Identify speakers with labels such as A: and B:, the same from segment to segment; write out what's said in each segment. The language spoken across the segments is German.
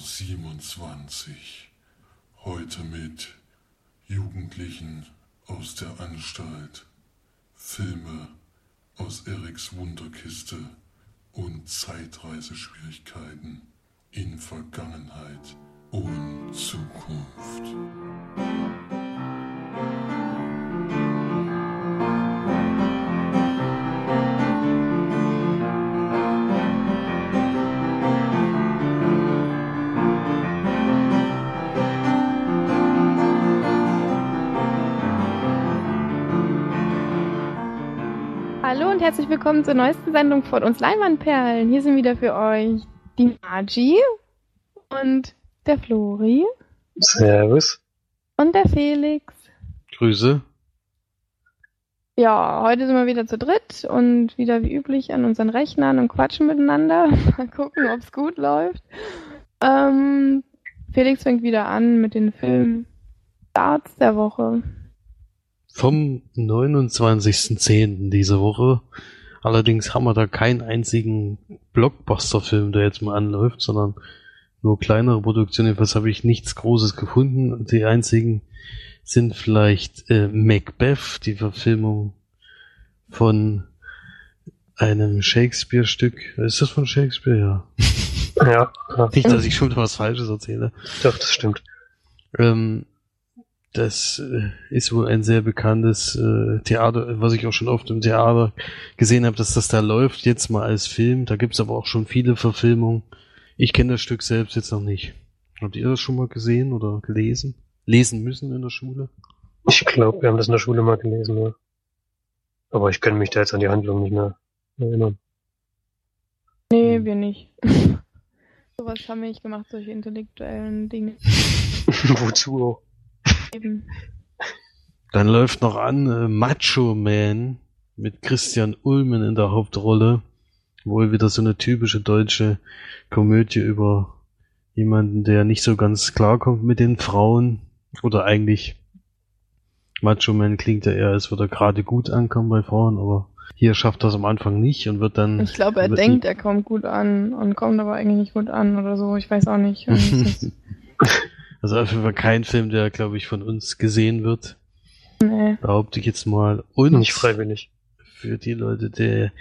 A: 27. Heute mit Jugendlichen aus der Anstalt, Filme aus Eriks Wunderkiste und Zeitreiseschwierigkeiten in Vergangenheit und Zukunft.
B: Herzlich willkommen zur neuesten Sendung von uns Leinwandperlen. Hier sind wieder für euch die Magi und der Flori
C: Servus.
B: und der Felix.
D: Grüße.
B: Ja, heute sind wir wieder zu dritt und wieder wie üblich an unseren Rechnern und quatschen miteinander. Mal gucken, ob's gut läuft. Ähm, Felix fängt wieder an mit den Filmstarts der Woche.
D: Vom 29.10. diese Woche. Allerdings haben wir da keinen einzigen Blockbuster-Film, der jetzt mal anläuft, sondern nur kleinere Produktionen. Jedenfalls habe ich nichts Großes gefunden. Die einzigen sind vielleicht äh, Macbeth, die Verfilmung von einem Shakespeare-Stück. Ist das von Shakespeare? Ja.
C: Ja, ja,
D: Nicht, dass ich schon was Falsches erzähle.
C: doch, das stimmt.
D: Ähm, das äh, ist wohl ein sehr bekanntes äh, Theater, was ich auch schon oft im Theater gesehen habe, dass das da läuft, jetzt mal als Film. Da gibt's aber auch schon viele Verfilmungen. Ich kenne das Stück selbst jetzt noch nicht. Habt ihr das schon mal gesehen oder gelesen? Lesen müssen in der Schule?
C: Ich glaube, wir haben das in der Schule mal gelesen, ja. Aber ich kann mich da jetzt an die Handlung nicht mehr erinnern.
B: Nee,
D: Hm.
B: wir nicht. Sowas haben wir nicht gemacht, solche intellektuellen Dinge.
C: Wozu auch?
B: Eben.
D: Dann läuft noch an äh, Macho Man mit Christian Ulmen in der Hauptrolle. Wohl wieder so eine typische deutsche Komödie über jemanden, der nicht so ganz klarkommt mit den Frauen. Oder eigentlich Macho Man klingt ja eher, als würde er gerade gut ankommen bei Frauen, aber hier schafft er es am Anfang nicht und wird dann.
B: Ich glaube, er denkt, er kommt gut an und kommt aber eigentlich nicht gut an oder so. Ich weiß auch nicht.
D: Also auf jeden Fall kein Film, der, glaube ich, von uns gesehen wird.
B: nee.
D: Behaupte ich jetzt mal. Und
C: Nicht freiwillig.
D: für die Leute, der,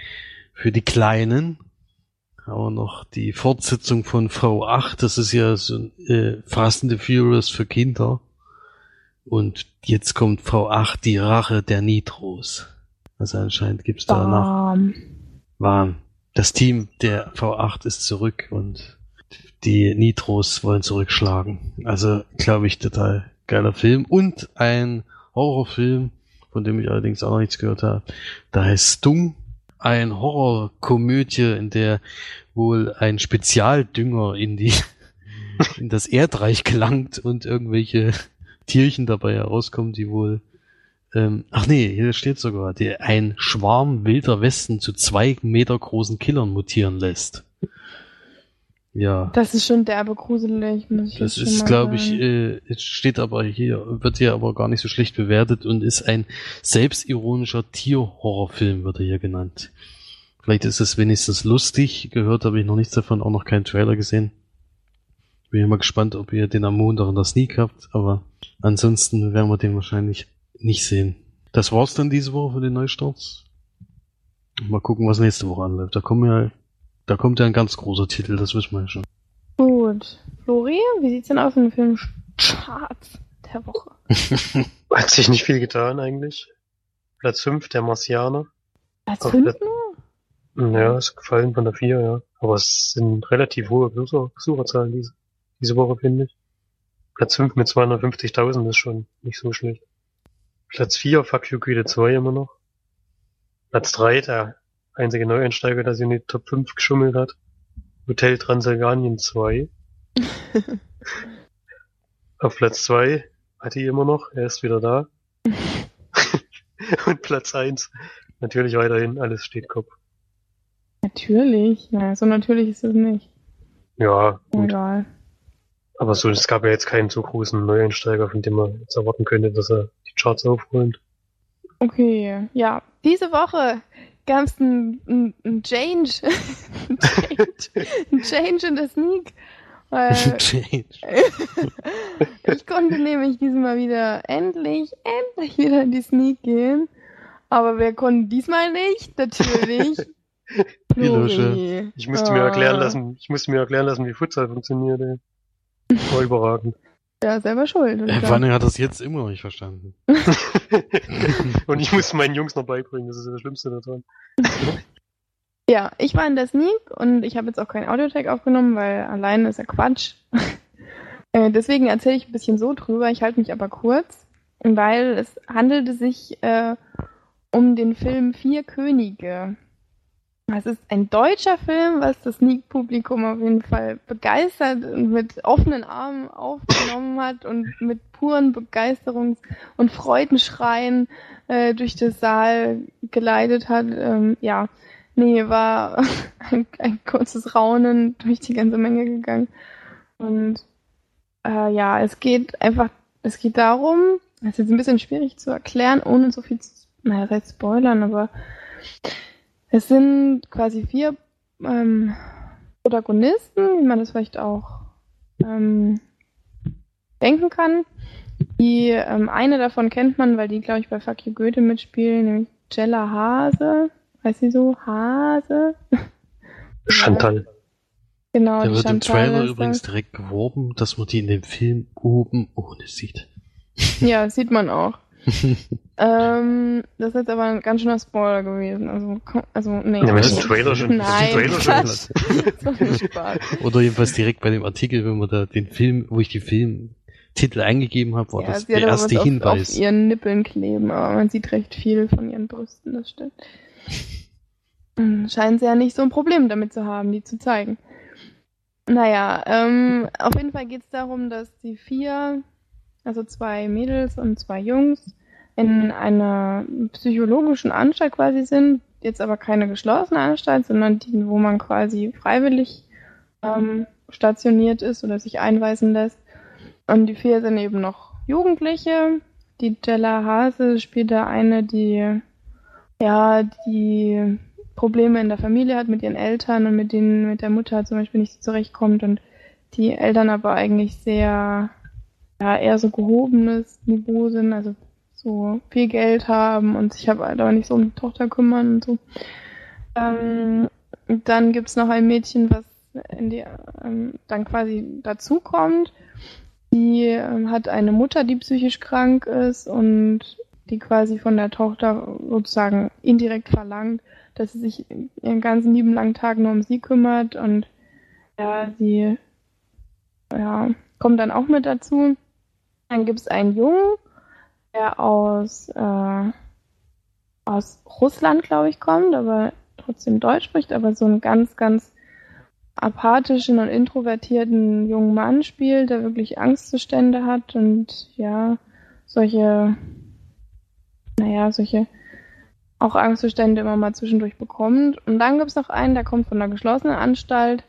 D: für die Kleinen, haben wir noch die Fortsetzung von V8. Das ist ja so ein äh, Fast and the Furious für Kinder. Und jetzt kommt V8, die Rache der Nitros. Also anscheinend gibt's da nach
B: Bam.
D: Wahn. Das Team der V8 ist zurück und die Nitros wollen zurückschlagen. Also, glaube ich, total geiler Film. Und ein Horrorfilm, von dem ich allerdings auch noch nichts gehört habe. Da heißt Stung. Ein Horrorkomödie, in der wohl ein Spezialdünger in die, in das Erdreich gelangt und irgendwelche Tierchen dabei herauskommen, die wohl ähm, ach nee, hier steht sogar, der ein Schwarm wilder Westen zu zwei Meter großen Killern mutieren lässt. Ja,
B: Das ist schon derbe gruselig, muss ich
D: das ist, glaube ich, äh, steht aber hier, wird hier aber gar nicht so schlecht bewertet und ist ein selbstironischer Tierhorrorfilm, wird er hier genannt. Vielleicht ist es wenigstens lustig, gehört habe ich noch nichts davon, auch noch keinen Trailer gesehen. Bin ja mal gespannt, ob ihr den am Montag in der Sneak habt, aber ansonsten werden wir den wahrscheinlich nicht sehen. Das war's dann diese Woche für den Neustarts. Mal gucken, was nächste Woche anläuft. Da kommen ja, da kommt ja ein ganz großer Titel, das wissen wir ja schon.
B: Gut. Flori, wie sieht's denn aus mit dem Filmcharts der Woche?
C: Hat sich nicht viel getan eigentlich. Platz 5, der Marsianer.
B: Platz
C: Auf
B: 5
C: Platz-
B: nur?
C: Ja, ist gefallen von der 4, ja. Aber es sind relativ hohe Besucher, Besucherzahlen diese, diese Woche, finde ich. Platz 5 mit 250.000 ist schon nicht so schlecht. Platz 4, Fuck You Güte 2 immer noch. Platz 3, der einzige Neueinsteiger, der sich in die Top 5 geschummelt hat. Hotel Transylvanien 2. Auf Platz 2 hat die immer noch, er ist wieder da. Und Platz 1, natürlich weiterhin, alles steht Kopf.
B: Natürlich. Na, so natürlich ist es nicht.
C: Ja, gut.
B: Egal.
C: Aber so, es gab ja jetzt keinen so großen Neueinsteiger, von dem man jetzt erwarten könnte, dass er die Charts aufräumt.
B: Okay, ja. Diese Woche gab es ein, ein, Change. ein Change. Ein Change in der Sneak. Weil
D: Change.
B: ich konnte nämlich diesmal wieder endlich, endlich wieder in die Sneak gehen. Aber wer konnte diesmal nicht? Natürlich. Flori.
C: Ich musste mir erklären
B: Ah,
C: lassen, ich musste mir erklären lassen, wie Futsal funktioniert, ey. War überragend.
B: Ja, selber schuld.
D: Äh, Vor allem hat das jetzt immer noch nicht verstanden.
C: Und ich musste meinen Jungs noch beibringen, das ist ja das Schlimmste daran.
B: Ja, ich war in der Sneak und ich habe jetzt auch kein Audiotag aufgenommen, weil alleine ist ja Quatsch. äh, deswegen erzähle ich ein bisschen so drüber. Ich halte mich aber kurz, weil es handelte sich äh, um den Film Vier Könige. Es ist ein deutscher Film, was das Sneak-Publikum auf jeden Fall begeistert und mit offenen Armen aufgenommen hat und mit puren Begeisterungs- und Freudenschreien äh, durch den Saal geleitet hat. Ähm, ja, nee, war ein, ein kurzes Raunen durch die ganze Menge gegangen. Und äh, ja, es geht einfach, es geht darum, das ist jetzt ein bisschen schwierig zu erklären, ohne so viel zu, naja, das spoilern, aber es sind quasi vier ähm, Protagonisten, wie man das vielleicht auch ähm, denken kann. Die ähm, eine davon kennt man, weil die, glaube ich, bei Fuck You Goethe mitspielen, nämlich Jella Hase. Heißt sie so? Hase?
C: Chantal.
B: Genau,
D: Da
B: die
D: wird im
B: Chantal
D: Trailer
B: ist
D: übrigens
B: das.
D: direkt geworben, dass man die in dem Film oben ohne sieht.
B: Ja, sieht man auch. ähm, das ist jetzt aber ein ganz schöner Spoiler gewesen. Also, also nee.
C: Ja, ist
D: ein
C: Trailer schon, ist
B: Nein,
C: ein Trailer schon.
B: Das Spaß.
D: Oder jedenfalls direkt bei dem Artikel, wenn man da den Film, wo ich die Filmtitel eingegeben habe, war
B: ja,
D: das der erste
B: was
D: Hinweis.
B: Auf, auf ihren Nippeln kleben, aber man sieht recht viel von ihren Brüsten, das stimmt. Hm, Scheinen sie ja nicht so ein Problem damit zu haben, die zu zeigen. Naja, ähm, auf jeden Fall geht es darum, dass die vier, also zwei Mädels und zwei Jungs, in einer psychologischen Anstalt quasi sind, jetzt aber keine geschlossene Anstalt, sondern die, wo man quasi freiwillig ähm, stationiert ist oder sich einweisen lässt. Und die vier sind eben noch Jugendliche. Die Jella Hase spielt da eine, die ja, die Probleme in der Familie hat mit ihren Eltern und mit denen, mit der Mutter zum Beispiel nicht so zurechtkommt und die Eltern aber eigentlich sehr, ja, eher so gehobenes Niveau sind, also so viel Geld haben und sich aber halt auch nicht so um die Tochter kümmern und so. Ähm, dann gibt's noch ein Mädchen, was in die, ähm, dann quasi dazukommt. Die ähm, hat eine Mutter, die psychisch krank ist und die quasi von der Tochter sozusagen indirekt verlangt, dass sie sich ihren ganzen lieben langen Tag nur um sie kümmert und ja, sie ja, kommt dann auch mit dazu. Dann gibt's einen Jungen, der aus, äh, aus Russland, glaube ich, kommt, aber trotzdem Deutsch spricht, aber so einen ganz, ganz apathischen und introvertierten jungen Mann spielt, der wirklich Angstzustände hat und ja, solche, naja, solche auch Angstzustände immer mal zwischendurch bekommt. Und dann gibt's noch einen, der kommt von einer geschlossenen Anstalt,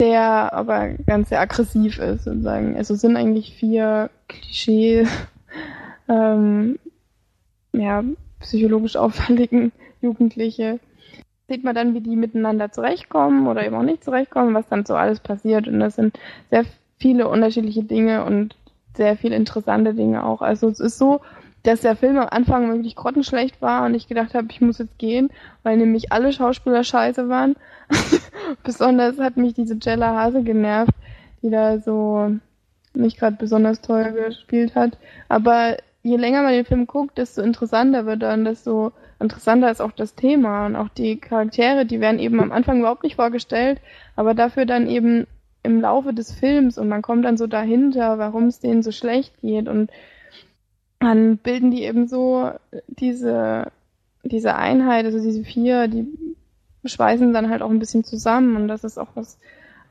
B: der aber ganz sehr aggressiv ist sozusagen. Also es sind eigentlich vier Klischee, ähm, ja, psychologisch auffälligen Jugendliche. Sieht man dann, wie die miteinander zurechtkommen oder eben auch nicht zurechtkommen, was dann so alles passiert. Und das sind sehr viele unterschiedliche Dinge und sehr viele interessante Dinge auch. Also es ist so, dass der Film am Anfang wirklich grottenschlecht war und ich gedacht habe, ich muss jetzt gehen, weil nämlich alle Schauspieler scheiße waren. besonders hat mich diese Jella Hase genervt, die da so nicht gerade besonders toll gespielt hat. Aber je länger man den Film guckt, desto interessanter wird er und desto interessanter ist auch das Thema. Und auch die Charaktere, die werden eben am Anfang überhaupt nicht vorgestellt, aber dafür dann eben im Laufe des Films und man kommt dann so dahinter, warum es denen so schlecht geht und dann bilden die eben so diese, diese Einheit, also diese vier, die schweißen dann halt auch ein bisschen zusammen und das ist auch was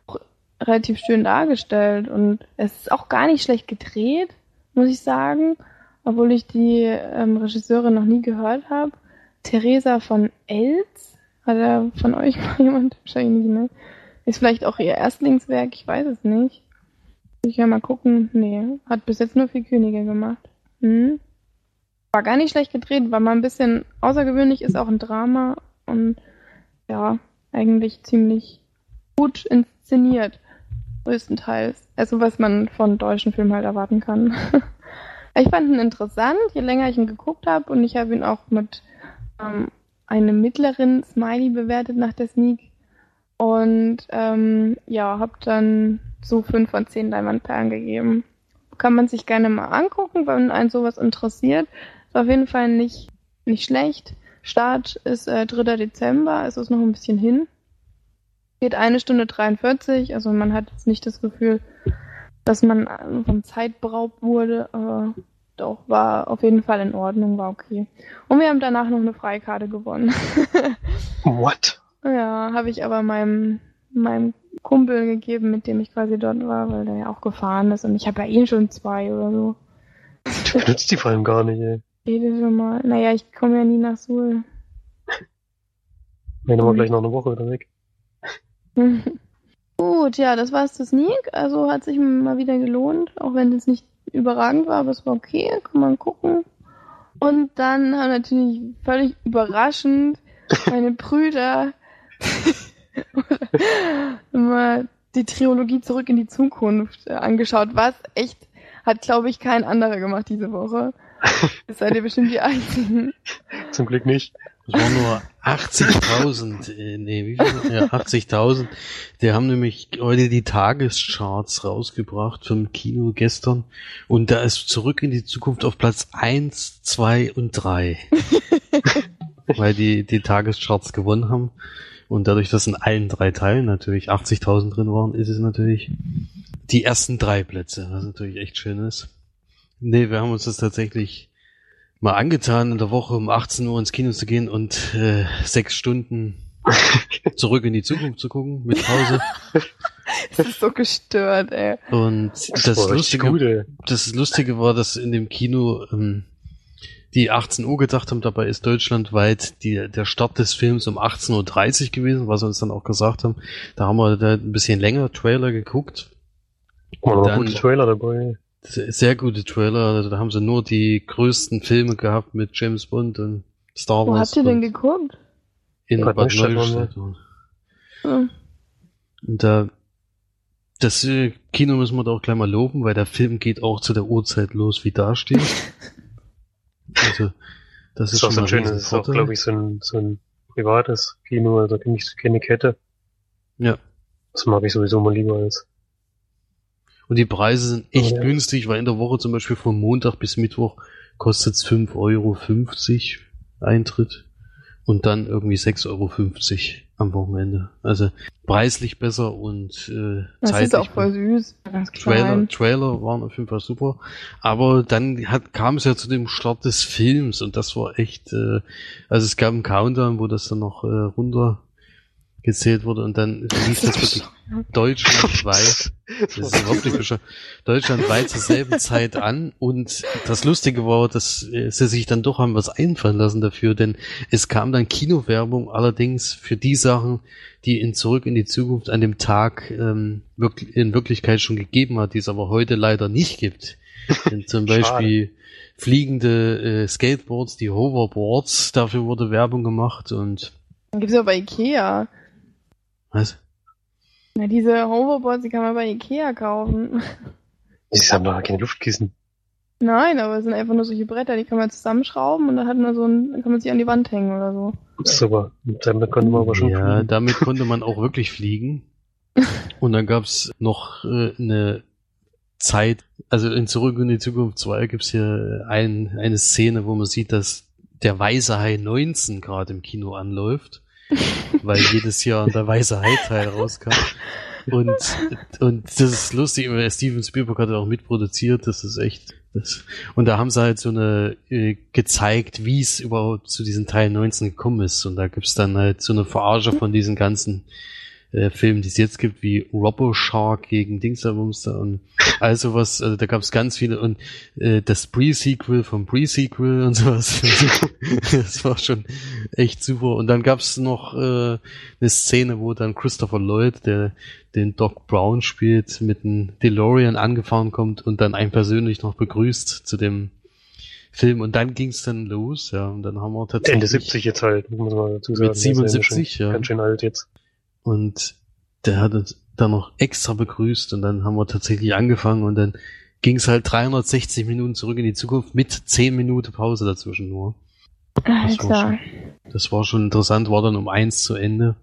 B: auch relativ schön dargestellt und es ist auch gar nicht schlecht gedreht, muss ich sagen, obwohl ich die ähm, Regisseurin noch nie gehört habe. Theresa von Elz, hat er von euch mal jemand? Wahrscheinlich nicht, ne? Ist vielleicht auch ihr Erstlingswerk, ich weiß es nicht. Ich ja mal gucken. Nee, hat bis jetzt nur vier Könige gemacht. Hm. War gar nicht schlecht gedreht, war mal ein bisschen außergewöhnlich, ist auch ein Drama und ja, eigentlich ziemlich gut inszeniert. größtenteils. Also was man von deutschen Filmen halt erwarten kann. ich fand ihn interessant, je länger ich ihn geguckt habe und ich habe ihn auch mit ähm, einem mittleren Smiley bewertet nach der Sneak. Und ähm, ja, habe dann so fünf von zehn Leinwandperlen gegeben. Kann man sich gerne mal angucken, wenn einen sowas interessiert. Ist auf jeden Fall nicht, nicht schlecht. Start ist äh, 3. Dezember, also ist noch ein bisschen hin. Geht eine Stunde 43, also man hat jetzt nicht das Gefühl, dass man äh, von Zeit beraubt wurde. Äh, doch, war auf jeden Fall in Ordnung, war okay. Und wir haben danach noch eine Freikarte gewonnen.
C: What?
B: ja, habe ich aber meinem, meinem Kumpel gegeben, mit dem ich quasi dort war, weil der ja auch gefahren ist. Und ich habe ja eh schon zwei oder so.
C: Du benutzt die vor allem gar nicht, ey.
B: Jedes Mal. Naja, ich komme ja nie nach Suhl.
C: Wenn aber gleich noch eine Woche wieder weg.
B: Gut, ja, das war es zu Sneak. Also hat sich mal wieder gelohnt, auch wenn es nicht überragend war, aber es war okay, kann man gucken. Und dann haben natürlich völlig überraschend meine Brüder mal die Trilogie zurück in die Zukunft äh, angeschaut, was echt hat, glaube ich, kein anderer gemacht diese Woche. Das seid ihr bestimmt die Einzigen.
C: Zum Glück nicht.
D: Das waren nur 80.000, äh, nee, wie viel? Ja, 80.000. Die haben nämlich heute die Tagescharts rausgebracht vom Kino gestern. Und da ist zurück in die Zukunft auf Platz 1, 2 und 3. Weil die, die Tagescharts gewonnen haben. Und dadurch, dass in allen drei Teilen natürlich 80.000 drin waren, ist es natürlich die ersten drei Plätze, was natürlich echt schön ist. Nee, wir haben uns das tatsächlich mal angetan, in der Woche um 18 Uhr ins Kino zu gehen und äh, sechs Stunden zurück in die Zukunft zu gucken mit Pause.
B: Das ist so gestört, ey.
D: Und das,
C: echt
D: Lustige, das Lustige war, dass in dem Kino ähm, die 18 Uhr gedacht haben, dabei ist deutschlandweit die, der Start des Films um 18.30 Uhr gewesen, was wir uns dann auch gesagt haben. Da haben wir da ein bisschen länger Trailer geguckt.
C: War noch
D: Dann-
C: gute Trailer dabei.
D: Sehr gute Trailer. Also da haben sie nur die größten Filme gehabt mit James Bond und Star
B: Wo
D: Wars.
B: habt ihr denn geguckt?
D: in
C: Bad
D: Bad
C: Neustadt.
D: Neustadt. Und
B: Hm.
D: da das äh, Kino müssen wir da auch gleich mal loben, weil der Film geht auch zu der Uhrzeit los, wie da steht. Also das
C: Das
D: ist
C: ist auch
D: schon
C: so ein schönes, das ist auch, glaube ich, so ein, so ein privates Kino, also nicht keine Kette.
D: Ja.
C: Das mag ich sowieso mal lieber als.
D: Und die Preise sind echt
C: Ja.
D: günstig, weil in der Woche zum Beispiel von Montag bis Mittwoch kostet es 5,50 Euro Eintritt und dann irgendwie 6,50 Euro am Wochenende. Also preislich besser und äh,
B: Das
D: zeitlich
B: ist auch voll süß.
D: Trailer. Trailer waren auf jeden Fall super. Aber dann hat, kam es ja zu dem Start des Films und das war echt, äh, also es gab einen Countdown, wo das dann noch äh, runter gezählt wurde und dann lief das wirklich deutschlandweit, das ist wirklich bescheuert, deutschlandweit zur selben Zeit an und das Lustige war, dass äh, sie sich dann doch haben was einfallen lassen dafür, denn es kam dann Kinowerbung allerdings für die Sachen, die in Zurück in die Zukunft an dem Tag ähm, wirklich, in Wirklichkeit schon gegeben hat, die es aber heute leider nicht gibt. Denn zum. Beispiel fliegende äh, Skateboards, die Hoverboards, dafür wurde Werbung gemacht und
B: Dann gibt's ja bei Ikea.
D: Was?
B: Na, diese Hoverboards, die kann man bei Ikea kaufen.
C: Die haben doch keine Luftkissen.
B: Nein, aber es sind einfach nur solche Bretter, die kann man zusammenschrauben und dann hat man so ein, dann kann man sie an die Wand hängen oder so.
C: Super. Und damit konnte man aber schon
D: Ja,
C: fliegen.
D: damit konnte man auch wirklich fliegen. Und dann gab's noch äh, eine Zeit, also in Zurück in die Zukunft 2 gibt's hier ein, eine Szene, wo man sieht, dass der Weiße Hai 19 gerade im Kino anläuft, weil jedes Jahr der Weiße Hai Teil rauskam. Und, und das ist lustig, weil Steven Spielberg hat auch mitproduziert, das ist echt, das, und da haben sie halt so eine, äh, gezeigt, wie es überhaupt zu diesem Teil 19 gekommen ist. Und da gibt's dann halt so eine Verarsche von diesen ganzen äh, Filmen, die es jetzt gibt, wie Robo Shark gegen Dingsabumster und all sowas. Also da gab's ganz viele und äh, das Pre-Sequel vom Pre-Sequel und sowas. das war schon echt super. Und dann gab's noch äh, eine Szene, wo dann Christopher Lloyd, der den Doc Brown spielt, mit einem DeLorean angefahren kommt und dann einen persönlich noch begrüßt zu dem Film. Und dann ging's dann los, ja. Und dann haben wir tatsächlich
C: Ende 70 jetzt halt, muss man dazu sagen.
D: Mit 77,
C: Das ist ja.
D: ja.
C: Ganz schön alt jetzt.
D: Und der hat uns, dann noch extra begrüßt und dann haben wir tatsächlich angefangen und dann ging es halt 360 Minuten zurück in die Zukunft mit 10 Minuten Pause dazwischen nur. Das war, schon, das war schon interessant, war dann um eins zu Ende.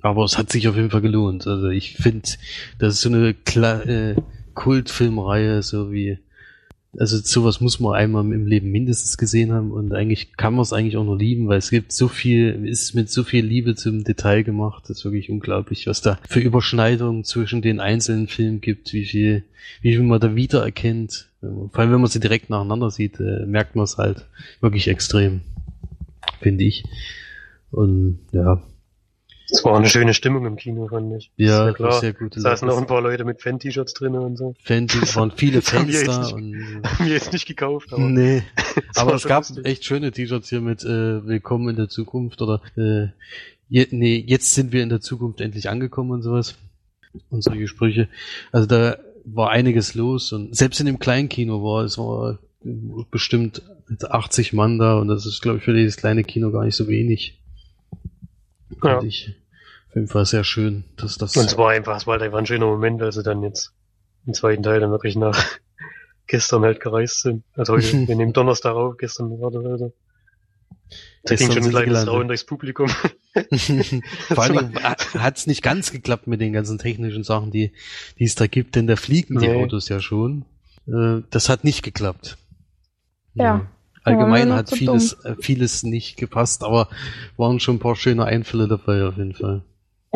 D: Aber es hat sich auf jeden Fall gelohnt. Also ich finde, das ist so eine Kla äh, Kultfilmreihe, so wie, also sowas muss man einmal im Leben mindestens gesehen haben und eigentlich kann man es eigentlich auch nur lieben, weil es gibt so viel, ist mit so viel Liebe zum Detail gemacht. Das ist wirklich unglaublich, was da für Überschneidungen zwischen den einzelnen Filmen gibt, wie viel, wie viel man da wiedererkennt. Vor allem, wenn man sie direkt nacheinander sieht, äh, merkt man es halt wirklich extrem, finde ich. Und ja,
C: Es war eine schöne Stimmung im Kino, fand ich.
D: ja, war sehr gut.
C: Da saßen auch ein paar Leute mit Fan-T-Shirts drin und so.
D: Fans, es waren viele Fans da
C: nicht-
D: und
C: Haben wir jetzt nicht gekauft, aber
D: nee. Aber es gab
C: lustig.
D: echt schöne T-Shirts hier mit äh, Willkommen in der Zukunft oder äh, je, nee, jetzt sind wir in der Zukunft endlich angekommen und sowas. Und solche Sprüche. Also da war einiges los und selbst in dem kleinen Kino war es war bestimmt 80 Mann da und das ist glaube ich für dieses kleine Kino gar nicht so wenig.
C: Ja.
D: Ich auf jeden Fall sehr schön, dass das
C: Und es war einfach, es war halt einfach ein schöner Moment, als sie dann jetzt im zweiten Teil dann wirklich nach gestern halt gereist sind. Also heute, wir nehmen Donnerstag auf, gestern war das also. Da ging schon ein kleines. Rauen durchs Publikum.
D: Vor allen Dingen hat es nicht ganz geklappt mit den ganzen technischen Sachen, die, die es da gibt, denn da fliegen die
C: Nee.
D: Autos ja schon. Äh, das hat nicht geklappt.
B: Ja.
D: Allgemein hat
B: zu
D: vieles, äh, vieles nicht gepasst, aber waren schon ein paar schöne Einfälle dabei auf jeden Fall.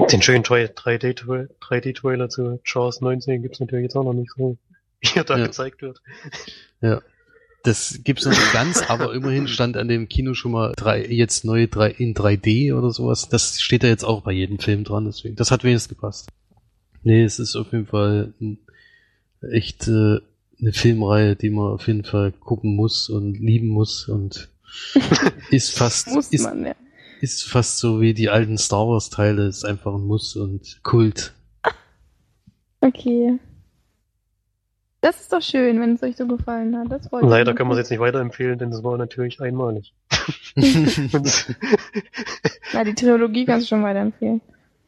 C: Den schönen 3D-Trailer 3D zu Jaws 19 gibt's natürlich jetzt auch noch nicht so, wie er da
D: Ja.
C: gezeigt wird.
D: Ja. Das gibt's noch nicht ganz, aber immerhin stand an dem Kino schon mal drei, jetzt neue drei, in 3D oder sowas. Das steht da jetzt auch bei jedem Film dran, deswegen. Das hat wenigstens gepasst. Nee, es ist auf jeden Fall ein, echt äh, eine Filmreihe, die man auf jeden Fall gucken muss und lieben muss und ist fast
B: Muss
D: ist,
B: man, ja.
D: Ist fast so wie die alten Star Wars Teile, ist einfach ein Muss und Kult.
B: Okay. Das ist doch schön, wenn es euch so gefallen hat. Das freut
C: Leider kann man es jetzt nicht weiterempfehlen, denn das war natürlich einmalig.
B: Na, die Trilogie kannst du schon weiterempfehlen.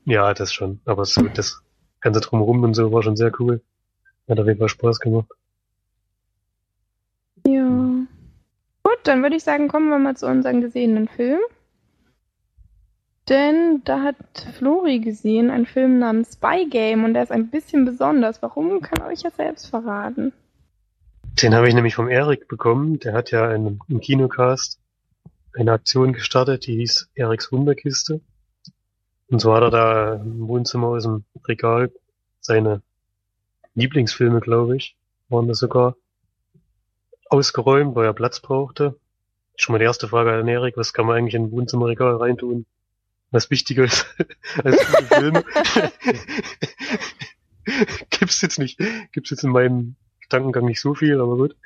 C: ja, das schon. Aber so, das Ganze drumherum und so war schon sehr cool. Hat auf jeden Fall Spaß gemacht.
B: Ja. Gut, dann würde ich sagen, kommen wir mal zu unseren gesehenen Film. Denn da hat Flori gesehen einen Film namens Spy Game und der ist ein bisschen besonders. Warum, kann er euch ja selbst verraten.
C: Den habe ich nämlich vom Erik bekommen. Der hat ja in, im Kinocast eine Aktion gestartet, die hieß Eriks Wunderkiste. Und so hat er da im Wohnzimmer aus dem Regal seine Lieblingsfilme, glaube ich, waren das sogar, ausgeräumt, weil er Platz brauchte. Schon mal die erste Frage an Erik, was kann man eigentlich in ein Wohnzimmerregal reintun? Was wichtiger ist als gute Filme? gibt's jetzt nicht, gibt's jetzt in meinem Gedankengang nicht so viel, aber gut.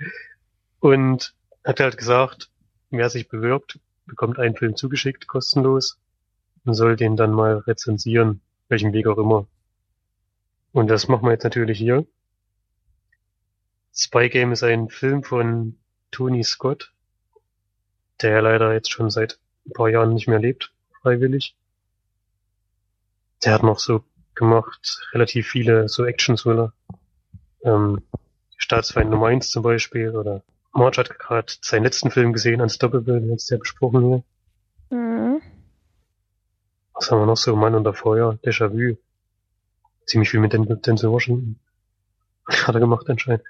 C: Und hat halt gesagt, wer sich bewirbt, bekommt einen Film zugeschickt, kostenlos, und soll den dann mal rezensieren, welchen Weg auch immer. Und das machen wir jetzt natürlich hier. Spy Game ist ein Film von Tony Scott, der leider jetzt schon seit ein paar Jahren nicht mehr lebt, freiwillig. Der hat noch so gemacht, relativ viele so Action-Thriller. Ähm, Staatsfeind Nummer 1 zum Beispiel, oder Marge hat gerade seinen letzten Film gesehen, Unstoppable, den hat's ja besprochen hier.
B: Mhm.
C: Was haben wir noch so? Mann unter Feuer, Déjà-vu. Ziemlich viel mit Den Denzel Washington. Hat er gemacht anscheinend.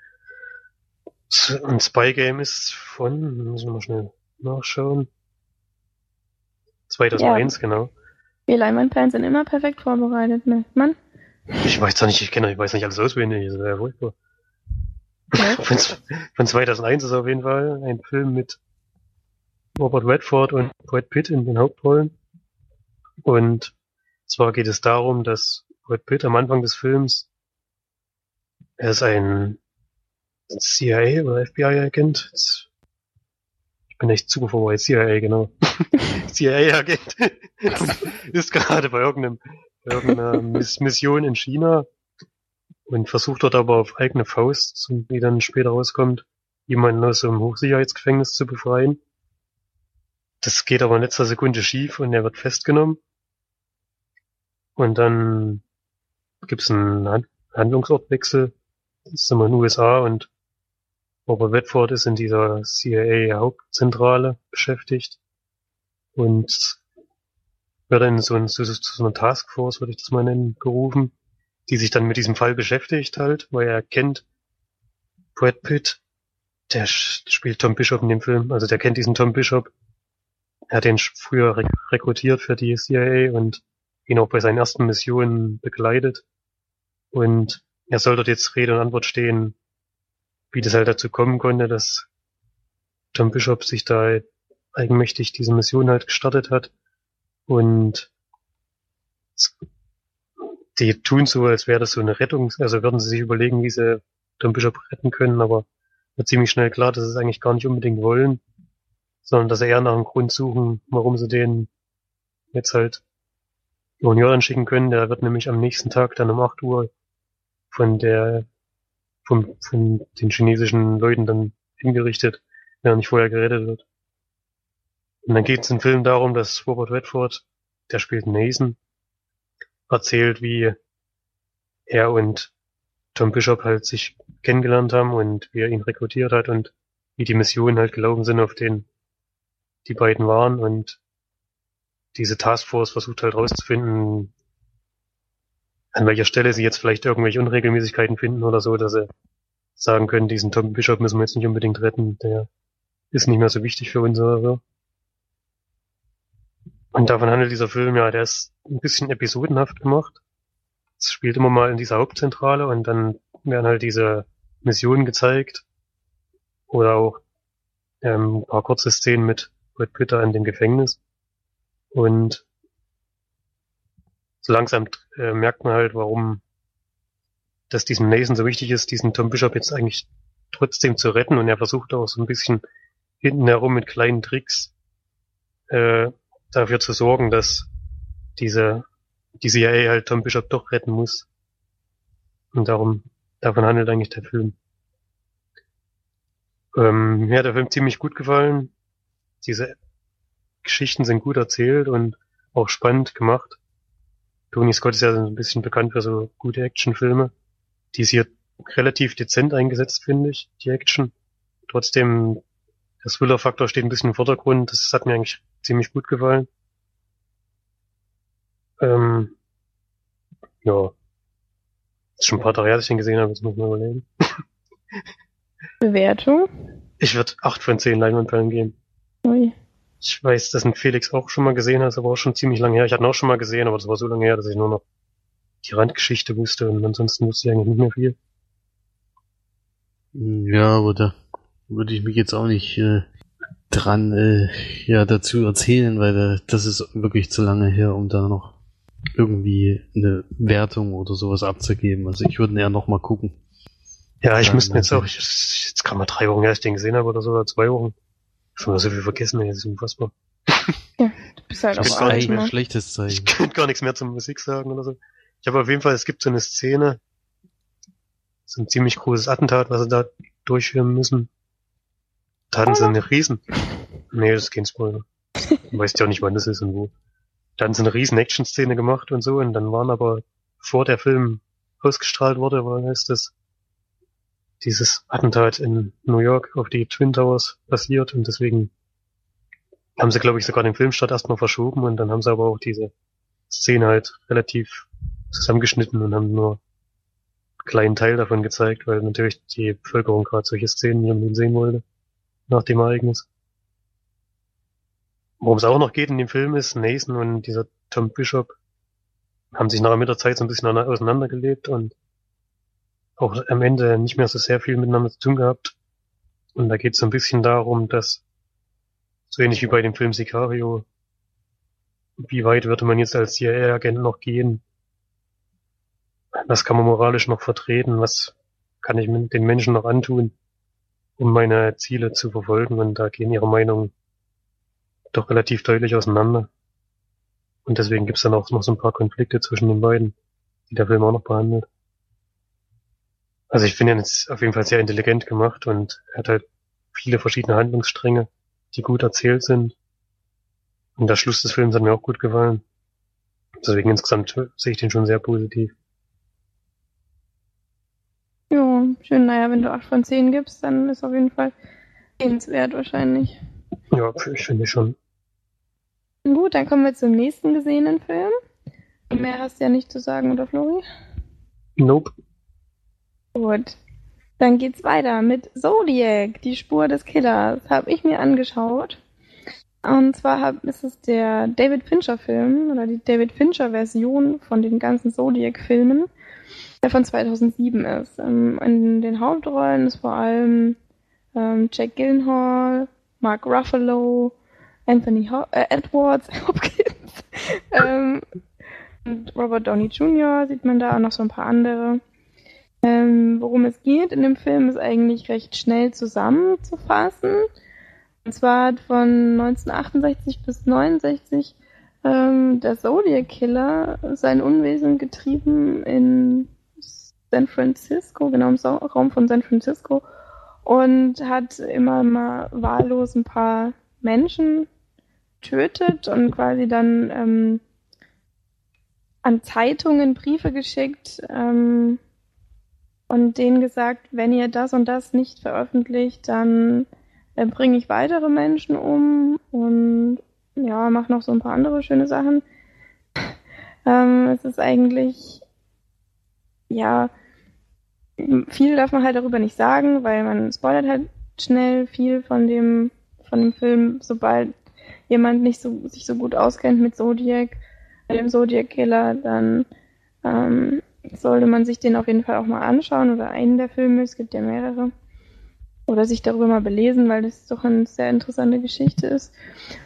C: Ein Spy Game ist von, müssen wir mal schnell nachschauen. 2001, genau.
B: Wir Leinwandperlen sind immer perfekt vorbereitet, merkt man.
C: Ich weiß zwar nicht, ich kenne, ich weiß nicht alles auswendig, das wäre furchtbar.
B: Ja.
C: Von, von 2001 ist auf jeden Fall ein Film mit Robert Redford und Brad Pitt in den Hauptrollen. Und zwar geht es darum, dass Brad Pitt am Anfang des Films, er ist ein CIA oder FBI-Agent. Ich bin echt super vorbei, CIA, genau. CIA-Agent ist gerade bei irgendeinem, irgendeiner Miss Mission in China und versucht dort aber auf eigene Faust, wie dann später rauskommt, jemanden aus einem Hochsicherheitsgefängnis zu befreien. Das geht aber in letzter Sekunde schief und er wird festgenommen. Und dann gibt es einen Han- Handlungsortwechsel. Jetzt sind wir in den USA und Robert Redford ist in dieser CIA-Hauptzentrale beschäftigt und wird dann so, ein, so, so so eine Taskforce, würde ich das mal nennen, gerufen, die sich dann mit diesem Fall beschäftigt halt, weil er kennt Brad Pitt, der spielt Tom Bishop in dem Film, also der kennt diesen Tom Bishop. Er hat den früher rek rekrutiert für die CIA und ihn auch bei seinen ersten Missionen begleitet. Und er soll dort jetzt Rede und Antwort stehen, wie das halt dazu kommen konnte, dass Tom Bishop sich da eigenmächtig diese Mission halt gestartet hat. Und die tun so, als wäre das so eine Rettung, also würden sie sich überlegen, wie sie Tom Bishop retten können, aber wird ziemlich schnell klar, dass sie es eigentlich gar nicht unbedingt wollen, sondern dass sie eher nach einem Grund suchen, warum sie den jetzt halt in Jordan schicken können. Der wird nämlich am nächsten Tag dann um 8 Uhr von der, vom, von den chinesischen Leuten dann hingerichtet, wenn er nicht vorher gerettet wird. Und dann geht es im Film darum, dass Robert Redford, der spielt Nathan, erzählt, wie er und Tom Bishop halt sich kennengelernt haben und wie er ihn rekrutiert hat und wie die Missionen halt gelaufen sind, auf denen die beiden waren und diese Taskforce versucht halt rauszufinden, an welcher Stelle sie jetzt vielleicht irgendwelche Unregelmäßigkeiten finden oder so, dass sie sagen können, diesen Tom Bishop müssen wir jetzt nicht unbedingt retten, der ist nicht mehr so wichtig für uns oder so. Und davon handelt dieser Film, ja, der ist ein bisschen episodenhaft gemacht. Es spielt immer mal in dieser Hauptzentrale und dann werden halt diese Missionen gezeigt. Oder auch ähm, ein paar kurze Szenen mit Brad Pitt in dem Gefängnis. Und so langsam äh, merkt man halt, warum das diesem Nathan so wichtig ist, diesen Tom Bishop jetzt eigentlich trotzdem zu retten. Und er versucht auch so ein bisschen hinten herum mit kleinen Tricks äh, dafür zu sorgen, dass diese die CIA halt Tom Bishop doch retten muss. Und darum, davon handelt eigentlich der Film. Ähm, mir hat der Film ziemlich gut gefallen. Diese Geschichten sind gut erzählt und auch spannend gemacht. Tony Scott ist ja so ein bisschen bekannt für so gute Actionfilme. Die ist hier relativ dezent eingesetzt, finde ich, die Action. Trotzdem, der Thriller-Faktor steht ein bisschen im Vordergrund. Das hat mir eigentlich ziemlich gut gefallen. Ähm, ja. Ist schon ein paar Tage her, dass ich den gesehen habe, jetzt muss mal überlegen.
B: Bewertung?
C: Ich würde acht von zehn Leinwandperlen geben.
B: Ui.
C: Ich weiß, dass ein Felix auch schon mal gesehen hat, ist aber auch schon ziemlich lange her. Ich hatte ihn auch schon mal gesehen, aber das war so lange her, dass ich nur noch die Randgeschichte wusste und ansonsten wusste ich eigentlich nicht mehr viel.
D: Ja, aber da würde ich mich jetzt auch nicht äh, dran äh, ja dazu erzählen, weil da, das ist wirklich zu lange her, um da noch irgendwie eine Wertung oder sowas abzugeben. Also ich würde eher noch mal gucken.
C: Ja, ich müsste mir jetzt auch, ich, jetzt kann man drei Wochen her, ich den gesehen habe oder so, oder zwei Wochen. Schon mal so viel vergessen, ey, das ist unfassbar.
B: Du bist halt
C: Ich
B: auch alt, ne?
D: schlechtes
C: Ich
D: Zeichen.
C: könnte gar nichts mehr zur Musik sagen oder so. Ich habe auf jeden Fall, es gibt so eine Szene, so ein ziemlich großes Attentat, was sie da durchführen müssen. Da hatten sie eine Riesen. Nee, das ist kein Spoiler. Du weißt ja auch nicht, wann das ist und wo. Da hatten sie eine riesen Action-Szene gemacht und so, und dann waren aber, bevor der Film ausgestrahlt wurde, war heißt das, dieses Attentat in New York auf die Twin Towers passiert und deswegen haben sie, glaube ich, sogar den Filmstart erstmal verschoben und dann haben sie aber auch diese Szene halt relativ zusammengeschnitten und haben nur einen kleinen Teil davon gezeigt, weil natürlich die Bevölkerung gerade solche Szenen unbedingt sehen wollte nach dem Ereignis. Worum es auch noch geht in dem Film ist, Nathan und dieser Tom Bishop haben sich nach mit der Zeit so ein bisschen auseinandergelebt und auch am Ende nicht mehr so sehr viel miteinander zu tun gehabt. Und da geht es so ein bisschen darum, dass so ähnlich wie bei dem Film Sicario, wie weit würde man jetzt als CIA-Agent noch gehen? Was kann man moralisch noch vertreten? Was kann ich mit den Menschen noch antun, um meine Ziele zu verfolgen? Und da gehen ihre Meinungen doch relativ deutlich auseinander. Und deswegen gibt's dann auch noch so ein paar Konflikte zwischen den beiden, die der Film auch noch behandelt. Also ich finde ihn jetzt auf jeden Fall sehr intelligent gemacht und er hat halt viele verschiedene Handlungsstränge, die gut erzählt sind. Und der Schluss des Films hat mir auch gut gefallen. Deswegen insgesamt sehe ich den schon sehr positiv.
B: schön, naja, wenn du 8 von 10 gibst, dann ist auf jeden Fall sehenswert wahrscheinlich.
C: Ja, ich finde schon.
B: Gut, dann kommen wir zum nächsten gesehenen Film. Mehr hast du ja nicht zu sagen, oder Flori?
C: Nope.
B: Gut. Dann geht's weiter mit Zodiac, die Spur des Killers. Habe ich mir angeschaut. Und zwar hab, ist es der David Fincher Film oder die David Fincher Version von den ganzen Zodiac Filmen, der von 2007 ist. Ähm, in den Hauptrollen ist vor allem ähm, Jack Gyllenhaal, Mark Ruffalo, Anthony Ho äh, Edwards, Hopkins, ähm, und Robert Downey Jr. sieht man da, und noch so ein paar andere. Ähm, worum es geht in dem Film ist eigentlich recht schnell zusammenzufassen. Und zwar hat von 1968 bis 69 ähm, der Zodiac Killer sein Unwesen getrieben in San Francisco, genau im Raum von San Francisco und hat immer mal wahllos ein paar Menschen getötet und quasi dann ähm, an Zeitungen Briefe geschickt ähm, und denen gesagt, wenn ihr das und das nicht veröffentlicht, dann äh, bringe ich weitere Menschen um und ja, mache noch so ein paar andere schöne Sachen. ähm, es ist eigentlich, ja, viel darf man halt darüber nicht sagen, weil man spoilert halt schnell viel von dem, von dem Film, sobald jemand nicht so, sich so gut auskennt mit Zodiac, dem Zodiac Killer, dann ähm, sollte man sich den auf jeden Fall auch mal anschauen oder einen der Filme, es gibt ja mehrere. Oder sich darüber mal belesen, weil das doch eine sehr interessante Geschichte ist.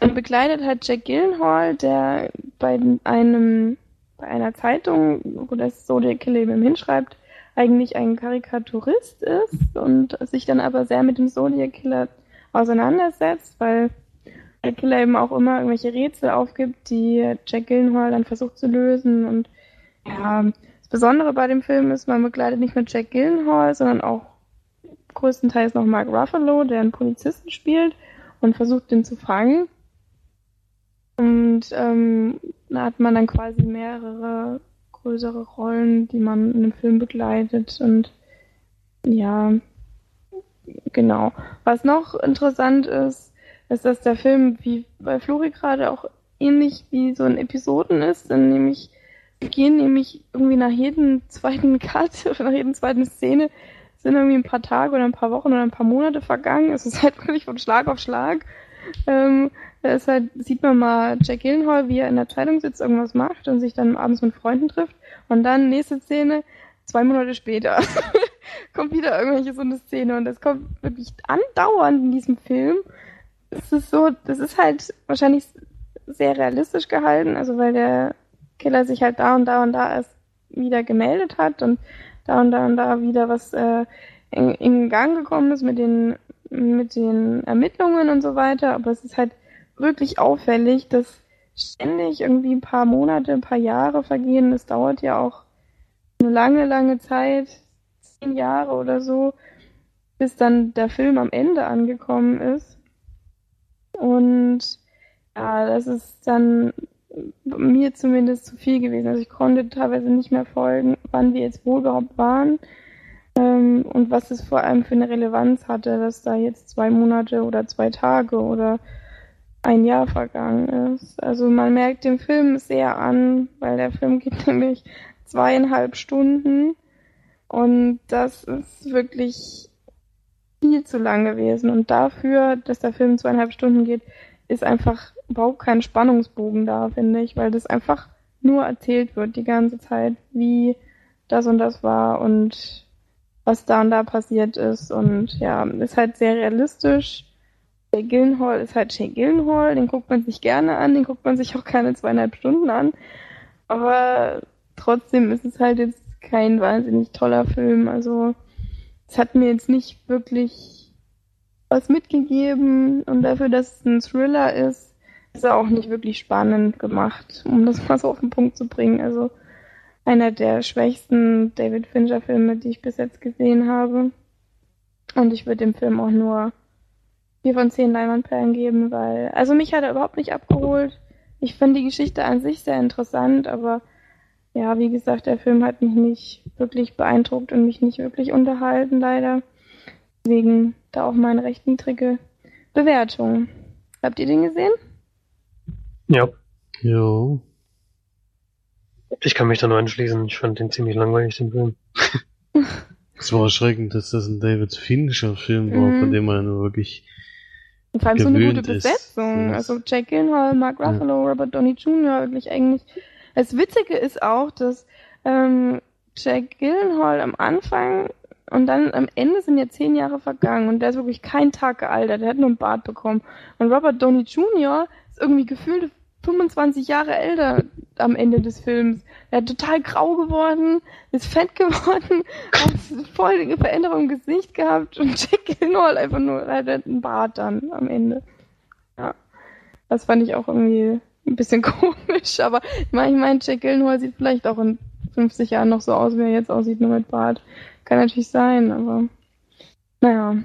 B: Und begleitet hat Jack Gillenhall, der bei einem, bei einer Zeitung, wo das Zodiac Killer eben hinschreibt, eigentlich ein Karikaturist ist und sich dann aber sehr mit dem Zodiac Killer auseinandersetzt, weil der Killer eben auch immer irgendwelche Rätsel aufgibt, die Jack Gillenhall dann versucht zu lösen. Und ja, Besondere bei dem Film ist, man begleitet nicht nur Jack Gillenhall, sondern auch größtenteils noch Mark Ruffalo, der einen Polizisten spielt und versucht, den zu fangen. Und ähm, da hat man dann quasi mehrere größere Rollen, die man in dem Film begleitet. Und ja, genau. Was noch interessant ist, ist, dass der Film, wie bei Flori gerade, auch ähnlich wie so ein Episoden ist, nämlich gehen nämlich irgendwie nach jedem zweiten Cut nach jedem zweiten Szene sind irgendwie ein paar Tage oder ein paar Wochen oder ein paar Monate vergangen. Es ist halt wirklich von Schlag auf Schlag. Ähm, da ist halt, sieht man mal Jack Gillenhall, wie er in der Zeitung sitzt, irgendwas macht und sich dann abends mit Freunden trifft. Und dann nächste Szene, zwei Monate später, kommt wieder irgendwelche so eine Szene und das kommt wirklich andauernd in diesem Film. Es ist so, das ist halt wahrscheinlich sehr realistisch gehalten, also weil der Killer sich halt da und da und da erst wieder gemeldet hat und da und da und da wieder was äh, in, in Gang gekommen ist mit den mit den Ermittlungen und so weiter, aber es ist halt wirklich auffällig, dass ständig irgendwie ein paar Monate, ein paar Jahre vergehen. Es dauert ja auch eine lange, lange Zeit, zehn Jahre oder so, bis dann der Film am Ende angekommen ist. Und ja, das ist dann mir zumindest zu viel gewesen. Also ich konnte teilweise nicht mehr folgen, wann wir jetzt wo überhaupt waren ähm, und was es vor allem für eine Relevanz hatte, dass da jetzt zwei Monate oder zwei Tage oder ein Jahr vergangen ist. Also man merkt dem Film sehr an, weil der Film geht nämlich zweieinhalb Stunden und das ist wirklich viel zu lang gewesen. Und dafür, dass der Film zweieinhalb Stunden geht, ist einfach überhaupt kein Spannungsbogen da, finde ich, weil das einfach nur erzählt wird die ganze Zeit, wie das und das war und was da und da passiert ist. Und ja, ist halt sehr realistisch. Der Gillenhall ist halt Jay Gillenhall, den guckt man sich gerne an, den guckt man sich auch keine zweieinhalb Stunden an. Aber trotzdem ist es halt jetzt kein wahnsinnig toller Film. Also es hat mir jetzt nicht wirklich was mitgegeben und dafür, dass es ein Thriller ist, ist er auch nicht wirklich spannend gemacht, um das mal so auf den Punkt zu bringen. Also einer der schwächsten David Fincher Filme, die ich bis jetzt gesehen habe. Und ich würde dem Film auch nur vier von zehn Leinwandperlen geben, weil, also mich hat er überhaupt nicht abgeholt. Ich finde die Geschichte an sich sehr interessant, aber ja, wie gesagt, der Film hat mich nicht wirklich beeindruckt und mich nicht wirklich unterhalten, leider. Deswegen da auch meine recht niedrige Bewertung. Habt ihr den gesehen?
C: Ja,
D: Jo.
C: ich kann mich da nur anschließen. Ich fand den ziemlich langweilig, den Film.
D: Es war erschreckend, dass das ein David Fincher Film war,
B: Mhm.
D: von dem man nur wirklich
B: Und vor allem so eine gute
D: gewöhnt ist.
B: Besetzung.
D: Ja.
B: Also Jack Gyllenhaal, Mark
D: Ja.
B: Ruffalo, Robert Downey Jr. wirklich eigentlich. Das Witzige ist auch, dass ähm, Jack Gyllenhaal am Anfang und dann am Ende sind ja zehn Jahre vergangen und der ist wirklich kein Tag gealtert. Der hat nur einen Bart bekommen. Und Robert Downey Jr. ist irgendwie gefühlt 25 Jahre älter am Ende des Films. Er ist total grau geworden, ist fett geworden, hat voll die Veränderung im Gesicht gehabt und Jack Gyllenhaal einfach nur hat einen Bart dann am Ende. Ja. Das fand ich auch irgendwie ein bisschen komisch, aber ich meine, Jack Gyllenhaal sieht vielleicht auch in 50 Jahren noch so aus, wie er jetzt aussieht, nur mit Bart. Kann natürlich sein, aber naja.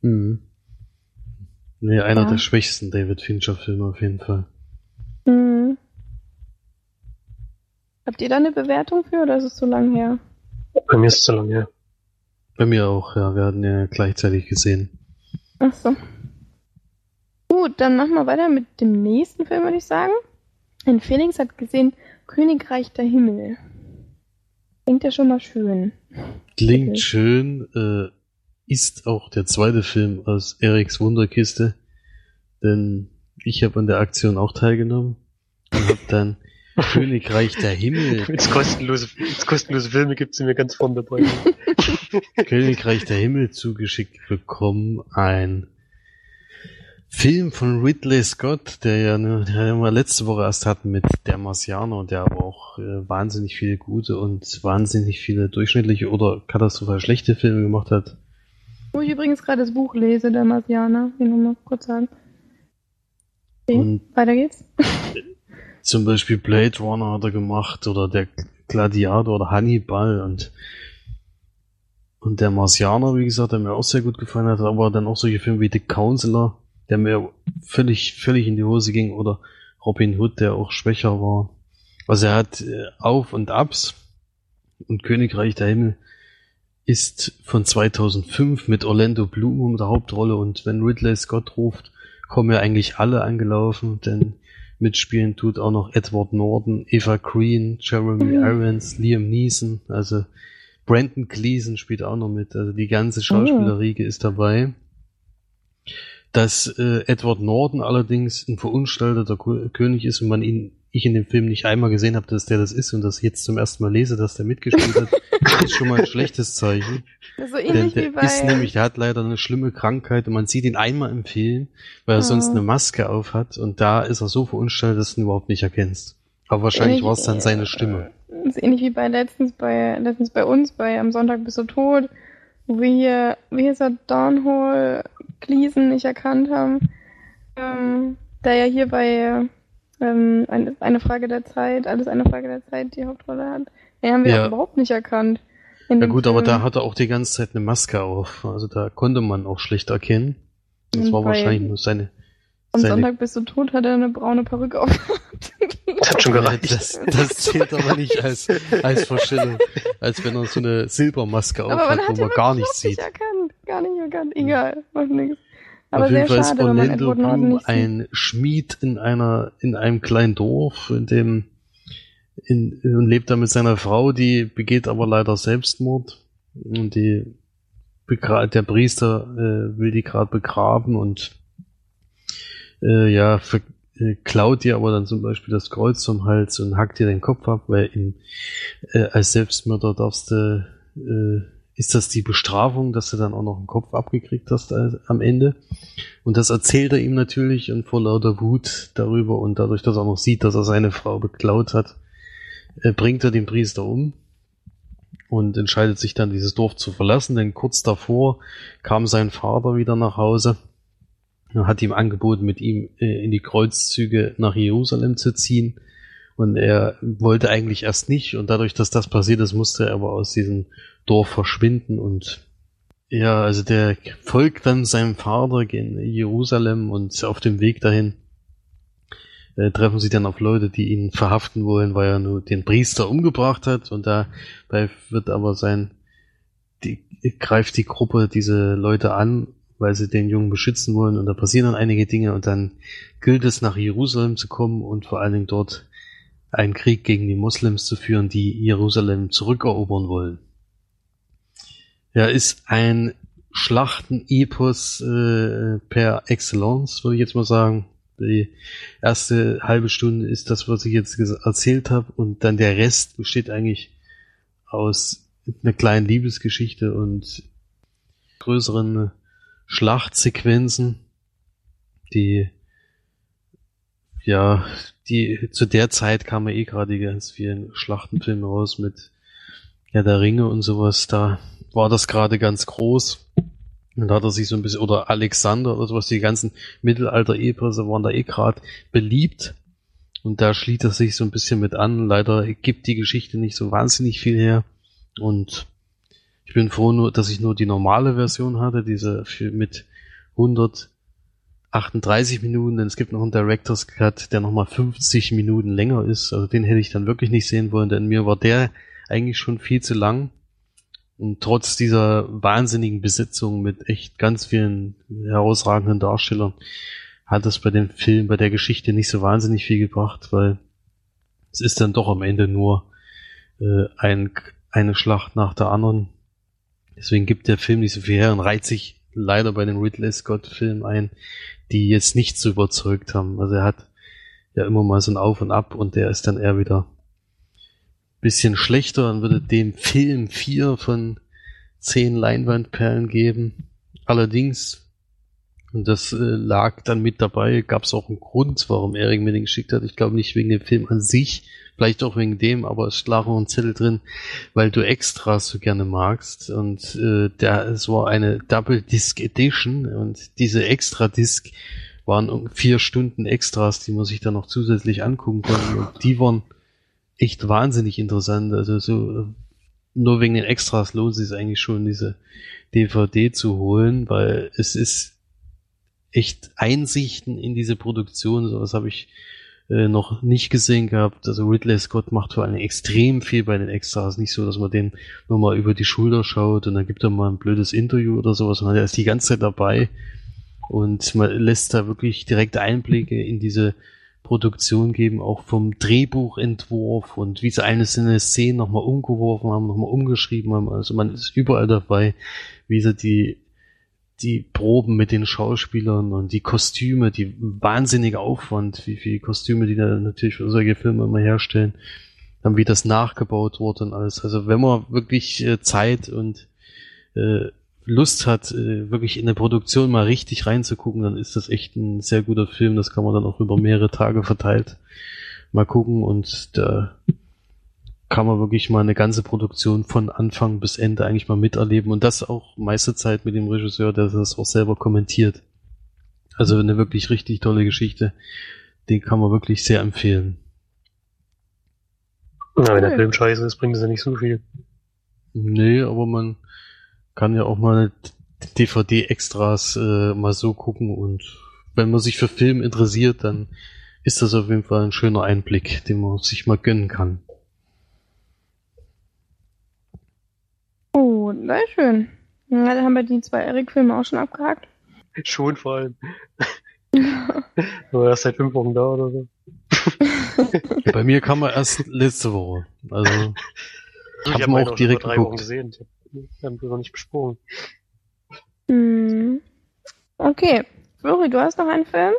D: Mhm. Nee, einer
B: Ja.
D: der schwächsten David Fincher Filme auf jeden Fall.
B: Mhm. Habt ihr da eine Bewertung für oder ist es zu lang her?
C: Bei mir ist es zu lange her.
D: Bei mir auch, ja, wir hatten ja gleichzeitig gesehen.
B: Ach so. Gut, dann machen wir weiter mit dem nächsten Film, würde ich sagen. Ein Felix hat gesehen Königreich der Himmel. Klingt ja schon mal schön.
D: Klingt
B: Okay.
D: schön, äh, ist auch der zweite Film aus Eriks Wunderkiste, denn ich habe an der Aktion auch teilgenommen und habe dann Königreich der Himmel,
C: Wenn's kostenlose, wenn's kostenlose Filme gibt, sind wir ganz vorn dabei.
D: Königreich der Himmel zugeschickt bekommen, ein Film von Ridley Scott, der ja, ne, der wir letzte Woche erst hatten mit Der Marsianer, der aber auch äh, wahnsinnig viele gute und wahnsinnig viele durchschnittliche oder katastrophal schlechte Filme gemacht hat.
B: Wo ich übrigens gerade das Buch lese, der Marsianer. Will nur mal kurz sagen. Okay,
D: Und
B: weiter geht's.
D: Zum Beispiel Blade Runner hat er gemacht oder der Gladiator oder Hannibal und und der Marsianer, wie gesagt, der mir auch sehr gut gefallen hat, aber dann auch solche Filme wie The Counselor, der mir völlig, völlig in die Hose ging oder Robin Hood, der auch schwächer war. Also er hat äh, Auf und Abs und Königreich der Himmel ist von 2005 mit Orlando Bloom in der Hauptrolle und wenn Ridley Scott ruft, kommen ja eigentlich alle angelaufen, denn mitspielen tut auch noch Edward Norton, Eva Green, Jeremy
B: Mhm.
D: Irons, Liam Neeson, also Brandon Gleason spielt auch noch mit, also die ganze Schauspielerriege ist dabei. Dass äh, Edward Norton allerdings ein verunstalteter Ko- König ist und man ihn, ich in dem Film nicht einmal gesehen habe, dass der das ist und das jetzt zum ersten Mal lese, dass der mitgespielt hat, ist schon mal ein schlechtes Zeichen.
B: Das ist so
D: Denn
B: ähnlich wie
D: der
B: bei.
D: ist nämlich, der hat leider eine schlimme Krankheit und man sieht ihn einmal im Film, weil er
B: Ah.
D: sonst eine Maske auf hat und da ist er so verunstaltet, dass du ihn überhaupt nicht erkennst. Aber wahrscheinlich war es dann seine Stimme.
B: Das ist ähnlich wie bei letztens bei letztens bei uns, bei Am Sonntag bist du tot, wir hier, wie hieß er, Downhole Gleason nicht erkannt haben. Ähm, der ja hier bei ähm, eine, eine Frage der Zeit, alles eine Frage der Zeit die Hauptrolle hat. Den haben wir
D: Ja.
B: überhaupt nicht erkannt.
D: Ja gut, aber da hat er auch die ganze Zeit eine Maske auf. Also da konnte man auch schlecht erkennen. Das war wahrscheinlich nur seine.
B: Am
D: seine
B: Sonntag bist du tot, hat er eine braune Perücke aufgehabt.
C: Das hat schon gereicht.
D: das, das zählt aber nicht als, als Verstellung. Als wenn er so eine Silbermaske aufhat,
B: hat
D: wo man gar nichts
B: nicht
D: sieht.
B: erkannt. Gar nicht erkannt. Egal, macht nichts. Aber
D: Auf jeden
B: sehr
D: Fall ist
B: schade, wenn man
D: Orlando Bloom
B: nicht
D: ein Schmied in einer, in einem kleinen Dorf, in dem, in, und lebt da mit seiner Frau, die begeht aber leider Selbstmord. Und die, der Priester äh, will die gerade begraben und äh, ja, ver äh, klaut ihr aber dann zum Beispiel das Kreuz vom Hals und hackt ihr den Kopf ab, weil ihm, äh, als Selbstmörder darfst du, äh, ist das die Bestrafung, dass du dann auch noch einen Kopf abgekriegt hast äh, am Ende. Und das erzählt er ihm natürlich und vor lauter Wut darüber und dadurch, dass er noch sieht, dass er seine Frau beklaut hat, äh, bringt er den Priester um und entscheidet sich dann, dieses Dorf zu verlassen, denn kurz davor kam sein Vater wieder nach Hause hat ihm angeboten, mit ihm äh, in die Kreuzzüge nach Jerusalem zu ziehen. Und er wollte eigentlich erst nicht. Und dadurch, dass das passiert ist, musste er aber aus diesem Dorf verschwinden. Und ja, also der folgt dann seinem Vater in Jerusalem und auf dem Weg dahin äh, treffen sie dann auf Leute, die ihn verhaften wollen, weil er nur den Priester umgebracht hat. Und dabei wird aber sein, die greift die Gruppe diese Leute an, weil sie den Jungen beschützen wollen und da passieren dann einige Dinge und dann gilt es nach Jerusalem zu kommen und vor allen Dingen dort einen Krieg gegen die Moslems zu führen, die Jerusalem zurückerobern wollen. Er ist ein Schlachtenepos äh, per Excellence, würde ich jetzt mal sagen. Die erste halbe Stunde ist das, was ich jetzt erzählt habe, und dann der Rest besteht eigentlich aus einer kleinen Liebesgeschichte und größeren Schlachtsequenzen, die ja, die zu der Zeit kamen eh gerade ganz vielen Schlachtenfilme raus mit ja der Ringe und sowas. Da war das gerade ganz groß. Und da hat er sich so ein bisschen, oder Alexander oder sowas, die ganzen Mittelalter-Eposse waren da eh gerade beliebt. Und da schließt er sich so ein bisschen mit an. Leider gibt die Geschichte nicht so wahnsinnig viel her. Und ich bin froh, nur, dass ich nur die normale Version hatte, diese mit 138 Minuten, denn es gibt noch einen Director's Cut, der nochmal 50 Minuten länger ist. Also den hätte ich dann wirklich nicht sehen wollen, denn mir war der eigentlich schon viel zu lang. Und trotz dieser wahnsinnigen Besetzung mit echt ganz vielen herausragenden Darstellern hat es bei dem Film, bei der Geschichte nicht so wahnsinnig viel gebracht, weil es ist dann doch am Ende nur äh, ein, eine Schlacht nach der anderen. Deswegen gibt der Film nicht so viel her und reiht sich leider bei den Ridley Scott Filmen ein, die jetzt nicht so überzeugt haben. Also er hat ja immer mal so ein Auf und Ab und der ist dann eher wieder bisschen schlechter und würde dem Film vier von zehn Leinwandperlen geben. Allerdings, und das äh, lag dann mit dabei, gab es auch einen Grund, warum Erik mir den geschickt hat. Ich glaube nicht wegen dem Film an sich, vielleicht auch wegen dem, aber es lag auch ein Zettel drin, weil du Extras so gerne magst. Und äh, der, es war eine Double Disc Edition und diese Extra Disc waren vier Stunden Extras, die man sich dann noch zusätzlich angucken konnte. Und die waren echt wahnsinnig interessant. Also so nur wegen den Extras lohnt es sich eigentlich schon, diese DVD zu holen, weil es ist echt Einsichten in diese Produktion, sowas habe ich äh, noch nicht gesehen gehabt. Also Ridley Scott macht vor allem extrem viel bei den Extras. Nicht so, dass man den nur mal über die Schulter schaut und dann gibt er mal ein blödes Interview oder sowas, sondern er ist die ganze Zeit dabei und man lässt da wirklich direkt Einblicke in diese Produktion geben, auch vom Drehbuchentwurf und wie sie einzelne Szenen nochmal umgeworfen haben, nochmal umgeschrieben haben. Also man ist überall dabei, wie sie die, die Proben mit den Schauspielern und die Kostüme, die wahnsinnige Aufwand, wie viele Kostüme die da natürlich für solche Filme immer herstellen, dann wie das nachgebaut wurde und alles. Also wenn man wirklich äh, Zeit und äh, Lust hat, äh, wirklich in der Produktion mal richtig reinzugucken, dann ist das echt ein sehr guter Film. Das kann man dann auch über mehrere Tage verteilt mal gucken und da kann man wirklich mal eine ganze Produktion von Anfang bis Ende eigentlich mal miterleben und das auch meiste Zeit mit dem Regisseur, der das auch selber kommentiert. Also eine wirklich richtig tolle Geschichte. Die kann man wirklich sehr empfehlen.
C: Na, wenn der Film scheiße ist, bringt es ja nicht so viel.
D: Nee, aber man kann ja auch mal DVD-Extras äh, mal so gucken und wenn man sich für Film interessiert, dann ist das auf jeden Fall ein schöner Einblick, den man sich mal gönnen kann.
B: Oh, sehr schön. Ja, da haben wir die zwei Eric-Filme auch schon abgehakt.
C: Schon vor allem. Aber erst seit fünf Wochen da oder so.
D: Bei mir kam er erst letzte Woche. Also ich habe hab ihn auch direkt drei geguckt. Wochen gesehen.
C: Wir haben wir noch nicht besprochen.
B: Hm. Okay. Flori, du hast noch einen Film?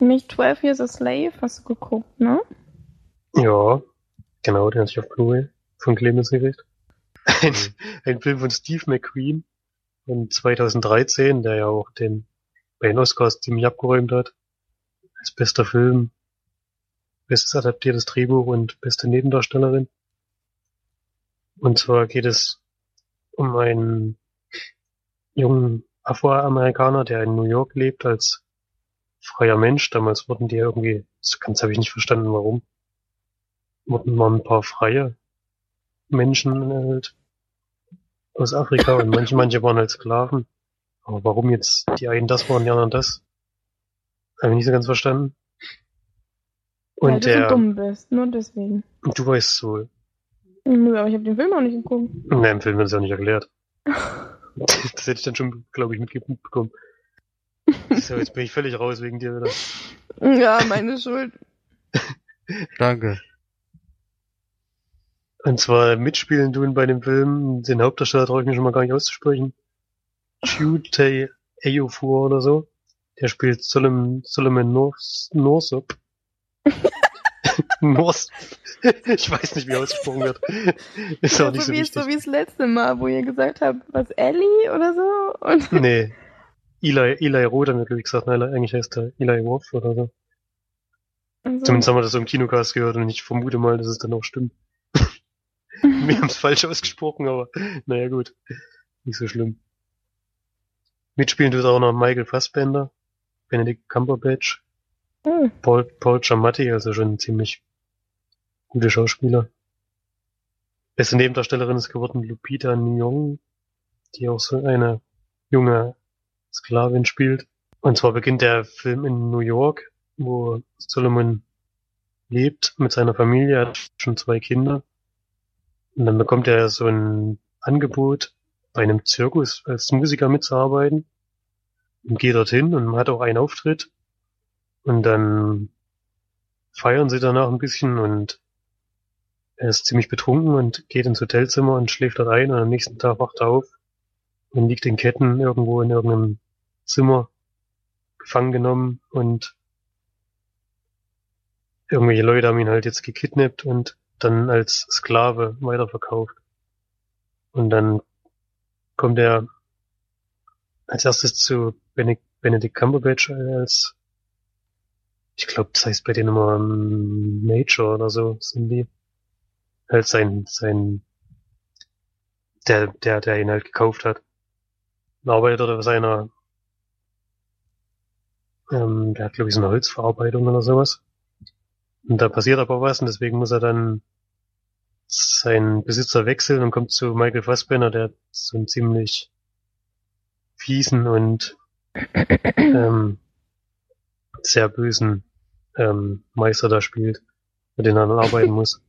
B: Nämlich 12 Years a Slave hast du geguckt, ne?
C: Ja, genau, den hatte ich auf Blu-ray von Clemens gekriegt. Ein, ein Film von Steve McQueen von 2013, der ja auch den bei den Oscars ziemlich abgeräumt hat. Als bester Film, bestes adaptiertes Drehbuch und beste Nebendarstellerin. Und zwar geht es um einen jungen Afroamerikaner, der in New York lebt als freier Mensch. Damals wurden die irgendwie, das ganz habe ich nicht verstanden, warum, wurden mal ein paar freie Menschen halt aus Afrika und manche, manche waren halt Sklaven. Aber warum jetzt die einen das waren, die anderen das? Habe ich nicht so ganz verstanden. Und
B: Weil du
C: der,
B: so dumm bist, nur deswegen.
C: du weißt so,
B: Nö, aber ich habe den Film auch nicht geguckt.
C: ne, im Film wird es ja nicht erklärt. Das hätte ich dann schon, glaube ich, mitbekommen. So, jetzt bin ich völlig raus wegen dir wieder.
B: Ja, meine Schuld.
D: Danke.
C: Und zwar mitspielen tun bei dem Film, den Hauptdarsteller traue ich mir schon mal gar nicht auszusprechen. Chute Ejiofor oder so. Der spielt Solomon, Solomon North, Northup. North. Ich weiß nicht, wie ausgesprochen wird. Ist auch nicht
B: so,
C: so
B: wie,
C: wichtig.
B: so wie das letzte Mal, wo ihr gesagt habt, was Ellie oder so. Und
C: Nee. Eli, Eli Roth haben wir, glaube ich, gesagt. Nein, eigentlich heißt er Eli Roth oder so.
B: und so.
C: Zumindest haben wir das so im Kinocast gehört und ich vermute mal, dass es dann auch stimmt. Wir haben es falsch ausgesprochen, aber naja gut. Nicht so schlimm. Mitspielen tut auch noch Michael Fassbender, Benedict Cumberbatch,
B: Oh,
C: Paul, Paul Giamatti, also schon ein ziemlich gute Schauspieler. Beste Nebendarstellerin ist geworden Lupita Nyong'o, die auch so eine junge Sklavin spielt. Und zwar beginnt der Film in New York, wo Solomon lebt mit seiner Familie, hat schon zwei Kinder. Und dann bekommt er so ein Angebot, bei einem Zirkus als Musiker mitzuarbeiten. Und geht dorthin und hat auch einen Auftritt. Und dann feiern sie danach ein bisschen und er ist ziemlich betrunken und geht ins Hotelzimmer und schläft dort ein und am nächsten Tag wacht er auf und liegt in Ketten irgendwo in irgendeinem Zimmer gefangen genommen und irgendwelche Leute haben ihn halt jetzt gekidnappt und dann als Sklave weiterverkauft. Und dann kommt er als erstes zu Benedict, Cumberbatch als, ich glaube, das heißt bei denen immer ähm, Major oder so sind die. Halt sein, sein, der, der, der ihn halt gekauft hat. Und arbeitet dort auf seiner, ähm, der hat glaube ich so eine Holzverarbeitung oder sowas. Und da passiert aber was und deswegen muss er dann seinen Besitzer wechseln und kommt zu Michael Fassbender, der so einen ziemlich fiesen und ähm, sehr bösen ähm, Meister da spielt, mit dem er dann arbeiten muss.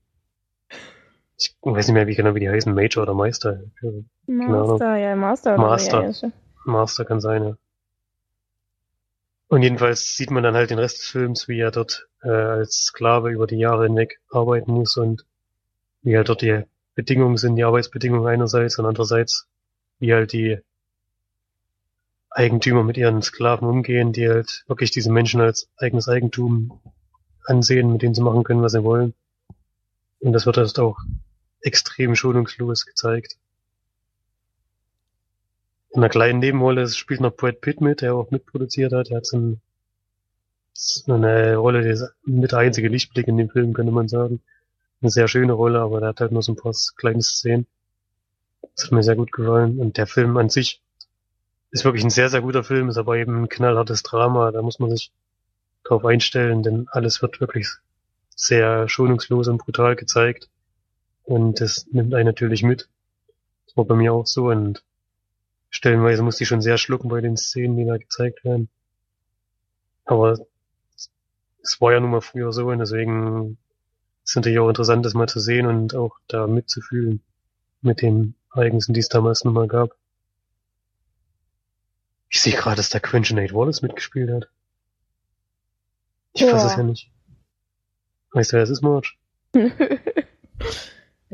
C: Ich weiß nicht mehr, wie genau wie die heißen, Major oder Meister.
B: Master, ja, Master. oder
C: Master. Master kann sein, ja. Und jedenfalls sieht man dann halt den Rest des Films, wie er dort äh, als Sklave über die Jahre hinweg arbeiten muss und wie halt dort die Bedingungen sind, die Arbeitsbedingungen einerseits und andererseits, wie halt die Eigentümer mit ihren Sklaven umgehen, die halt wirklich diese Menschen als eigenes Eigentum ansehen, mit denen sie machen können, was sie wollen. Und das wird halt auch extrem schonungslos gezeigt. In einer kleinen Nebenrolle spielt noch Brad Pitt mit, der auch mitproduziert hat. Er hat so, ein, so eine Rolle, die ist mit der einzige Lichtblick in dem Film, könnte man sagen. Eine sehr schöne Rolle, aber der hat halt nur so ein paar kleine Szenen. Das hat mir sehr gut gefallen. Und der Film an sich ist wirklich ein sehr, sehr guter Film, ist aber eben ein knallhartes Drama. Da muss man sich drauf einstellen, denn alles wird wirklich sehr schonungslos und brutal gezeigt. Und das nimmt einen natürlich mit. Das war bei mir auch so und stellenweise musste ich schon sehr schlucken bei den Szenen, die da gezeigt werden. Aber es war ja nun mal früher so und deswegen ist es natürlich auch interessant, das mal zu sehen und auch da mitzufühlen mit den Ereignissen, die es damals nun mal gab. Ich sehe gerade, dass da Quentin Nate Wallace mitgespielt hat. Ich fasse es
B: Ja.
C: ja nicht. Weißt du, wer es ist, Marge?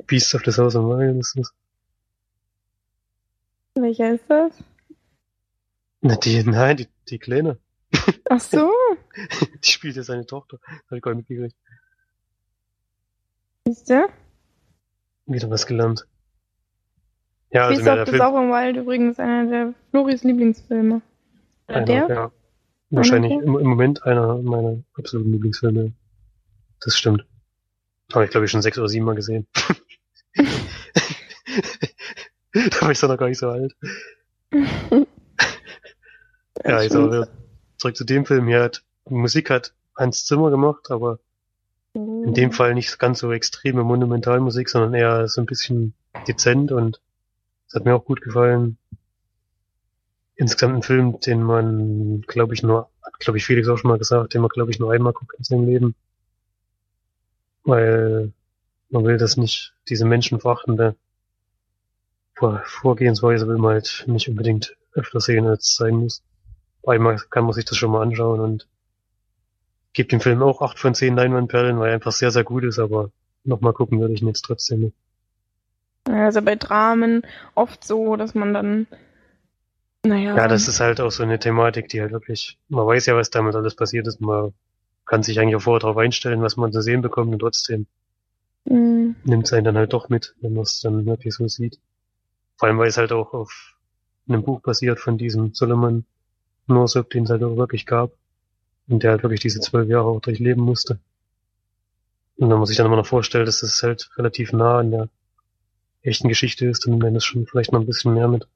C: Beasts of the Southern Wild ist das.
B: Welcher ist das?
C: Na, die, nein, die, die Kleine.
B: Ach so,
C: Die spielt ja seine Tochter. Hab ich gar nicht mitgekriegt.
B: siehst du?
C: Wieder was gelernt. Ja, also
B: of
C: der
B: the
C: Film.
B: Southern Wild übrigens einer der Floris Lieblingsfilme. Oder
C: Einer,
B: der?
C: ja. Wahrscheinlich im, im Moment einer meiner absoluten Lieblingsfilme. Das stimmt. Habe ich glaube ich schon sechs oder sieben Mal gesehen. da war ich doch noch gar nicht so alt. Ja, jetzt aber wieder zurück zu dem Film. Hier hat Musik hat Hans Zimmer gemacht, aber in dem Fall nicht ganz so extreme Monumentalmusik, sondern eher so ein bisschen dezent und das hat mir auch gut gefallen. Insgesamt ein Film, den man, glaube ich, nur, hat, glaube ich, Felix auch schon mal gesagt, den man, glaube ich, nur einmal guckt in seinem Leben. weil man will das nicht, diese menschenverachtende Vor Vorgehensweise will man halt nicht unbedingt öfter sehen, als es sein muss. Einmal kann man sich das schon mal anschauen und gibt dem Film auch 8 von 10 Leinwandperlen, weil er einfach sehr, sehr gut ist, aber nochmal gucken würde ich ihn jetzt trotzdem nicht.
B: Also bei Dramen oft so, dass man dann, naja.
C: Ja, das ist halt auch so eine Thematik, die halt wirklich, man weiß ja, was damit alles passiert ist, man kann sich eigentlich auch vorher darauf einstellen, was man zu sehen bekommt und trotzdem
B: Mhm.
C: nimmt es einen dann halt doch mit, wenn man es dann wirklich so sieht. Vor allem, weil es halt auch auf einem Buch basiert von diesem Solomon Norsuk, den es halt auch wirklich gab. Und der halt wirklich diese zwölf Jahre auch durchleben musste. Und wenn man sich dann immer noch vorstellt, dass es halt relativ nah an der echten Geschichte ist, dann nimmt man das schon vielleicht noch ein bisschen mehr mit.